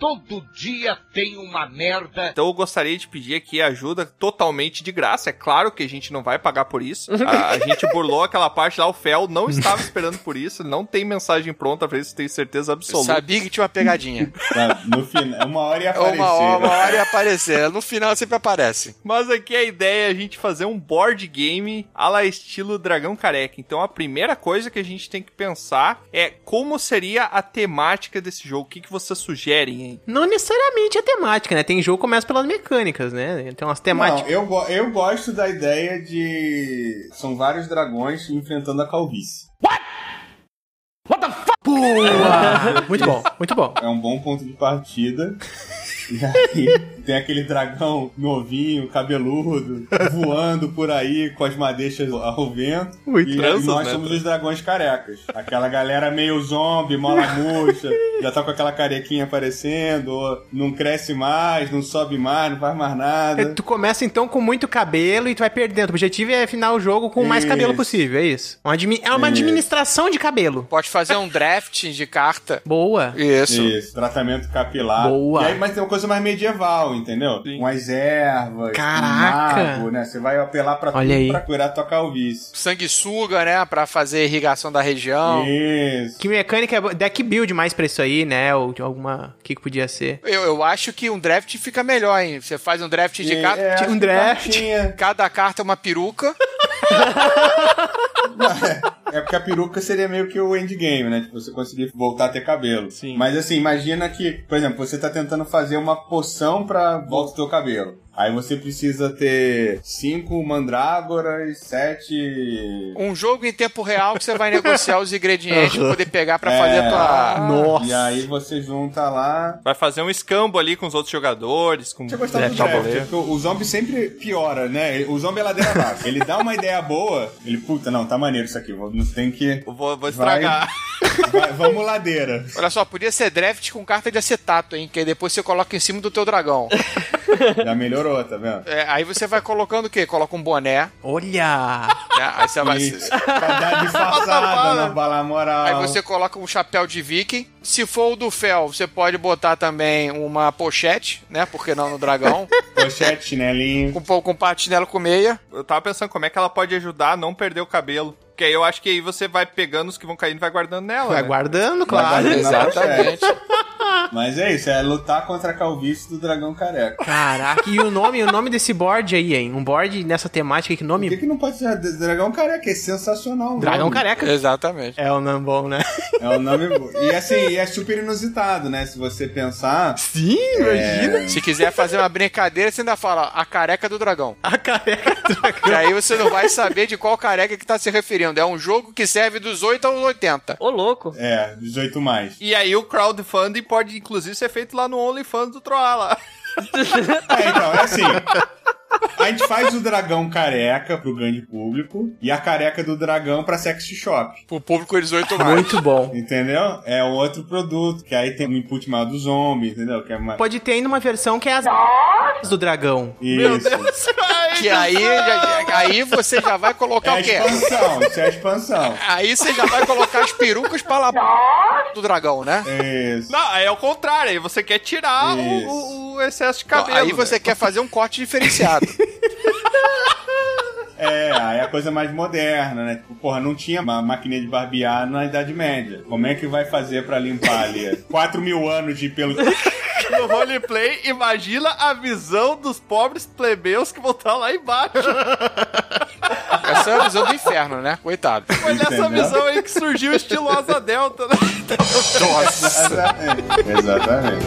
Todo dia tem uma merda. Então eu gostaria de pedir aqui ajuda totalmente de graça. É claro que a gente não vai pagar por isso. A, a gente burlou aquela parte lá, o Fel não estava esperando por isso. Não tem mensagem pronta pra isso, tenho certeza Eu absoluta. sabia que tinha uma pegadinha. Tá, No final, uma hora ia aparecer. uma, hora, uma hora ia aparecer. No final sempre aparece. Mas aqui a ideia é a gente fazer um board game a la estilo Dragão Careca. Então a primeira coisa que a gente tem que pensar é como seria a temática desse jogo. O que, que vocês sugerem, hein? Não necessariamente a temática, né? Tem jogo que começa pelas mecânicas, né? Tem umas temáticas. Não, eu, go- eu gosto da ideia de. São vários dragões enfrentando a calvície. Boa! muito bom, muito bom. É um bom ponto de partida. E aí tem aquele dragão novinho, cabeludo, voando por aí com as madeixas ao vento. Muito e, tranças, e nós né? somos os dragões carecas. Aquela galera meio zombie, mola murcha, já tá com aquela carequinha aparecendo, ou não cresce mais, não sobe mais, não faz mais nada. Tu começa então com muito cabelo e tu vai perdendo. O objetivo é final o jogo com o mais cabelo possível, é isso. Uma admi- é uma Isso. administração de cabelo. Pode fazer um draft de carta. Boa. Isso. Isso, tratamento capilar. Boa. E aí, mas tem uma coisa mais medieval, entendeu? Umas ervas, Caraca. um mago, né? Você vai apelar pra Olha tudo aí. pra curar tua calvície. Sanguessuga, né? Pra fazer irrigação da região. Isso. Que mecânica é boa? deck build mais pra isso aí, né? Ou de alguma. O que, que podia ser? Eu, eu acho que um draft fica melhor, hein? Você faz um draft de carta. é, um draft. cartinha- Cada carta é uma peruca. É porque a peruca seria meio que o endgame, né? Tipo, você conseguir voltar a ter cabelo. Sim. Mas assim, imagina que, por exemplo, você tá tentando fazer uma poção pra volta do teu cabelo. Aí você precisa ter cinco mandrágoras, sete. Um jogo em tempo real que você vai negociar os ingredientes pra poder pegar pra fazer a tua. Nossa. E aí você junta lá. Vai fazer um escambo ali com os outros jogadores, com Tinha gostado do draft porque o zombie sempre piora, né? O zombie é ladeira abaixo. Ele dá uma ideia boa, ele, puta, não, tá maneiro isso aqui, vou- tem que. Eu Vou, vou Vai. estragar. vai- vamos ladeira. Olha só, podia ser draft com carta de acetato, hein? Que aí depois você coloca em cima do teu dragão. Já melhorou, tá vendo? É, aí você vai colocando o quê? Coloca um boné. Olha! né? Aí você vai. Pra dar disfarçada na bala moral. Aí você coloca um chapéu de viking. Se for o do Fel, você pode botar também uma pochete, né? Porque não no dragão. Pochete, chinelinho. com, com patinelo com meia. Eu tava pensando como é que ela pode ajudar a não perder o cabelo. Porque aí eu acho que aí você vai pegando os que vão caindo e vai guardando nela. Vai né? guardando, Vai claro. guardando na Exatamente. Mas é isso, é lutar contra a calvície do dragão careca. Caraca, e o nome, o nome desse board aí, hein? Um board nessa temática, que Por nome? que, que não pode ser dragão careca? É sensacional. o Dragão nome. Careca. Exatamente. É um nome bom, né? É um nome bom. E assim, é super inusitado, né? Se você pensar. Sim, imagina. Se quiser fazer uma brincadeira, você ainda fala a careca do dragão. A careca do dragão. E aí você não vai saber de qual careca que tá se referindo. É um jogo que serve dos 8 aos 80. Ô, louco. É, 18 mais. E aí o crowdfunding pode inclusive ser feito lá no OnlyFans do Troá. É, então, é assim. A gente faz o dragão careca pro grande público e a careca do dragão pra sex shop. Pro público 18 mais. Muito bom. Entendeu? É um outro produto, que aí tem um input maior do zombie, entendeu? Que é uma... Pode ter ainda uma versão que é as do dragão. Isso. Que aí, já- aí você já vai colocar É o a quê? expansão, isso é a expansão. Aí você já vai colocar as perucas pra lá do dragão, né? Isso. Não, aí é o contrário, aí você quer tirar o, o- excesso de cabelo. aí você né? quer fazer um corte diferenciado. É, aí é a coisa mais moderna, né? Tipo, porra, não tinha uma maquininha de barbear na Idade Média. Como é que vai fazer pra limpar ali? 4 mil anos de pelo. No roleplay, imagina a visão dos pobres plebeus que vão estar lá embaixo. Essa é a visão do inferno, né? Coitado. Olha essa Entendeu? visão aí que surgiu estilo Asa Delta, né? Nossa. Exatamente. Exatamente.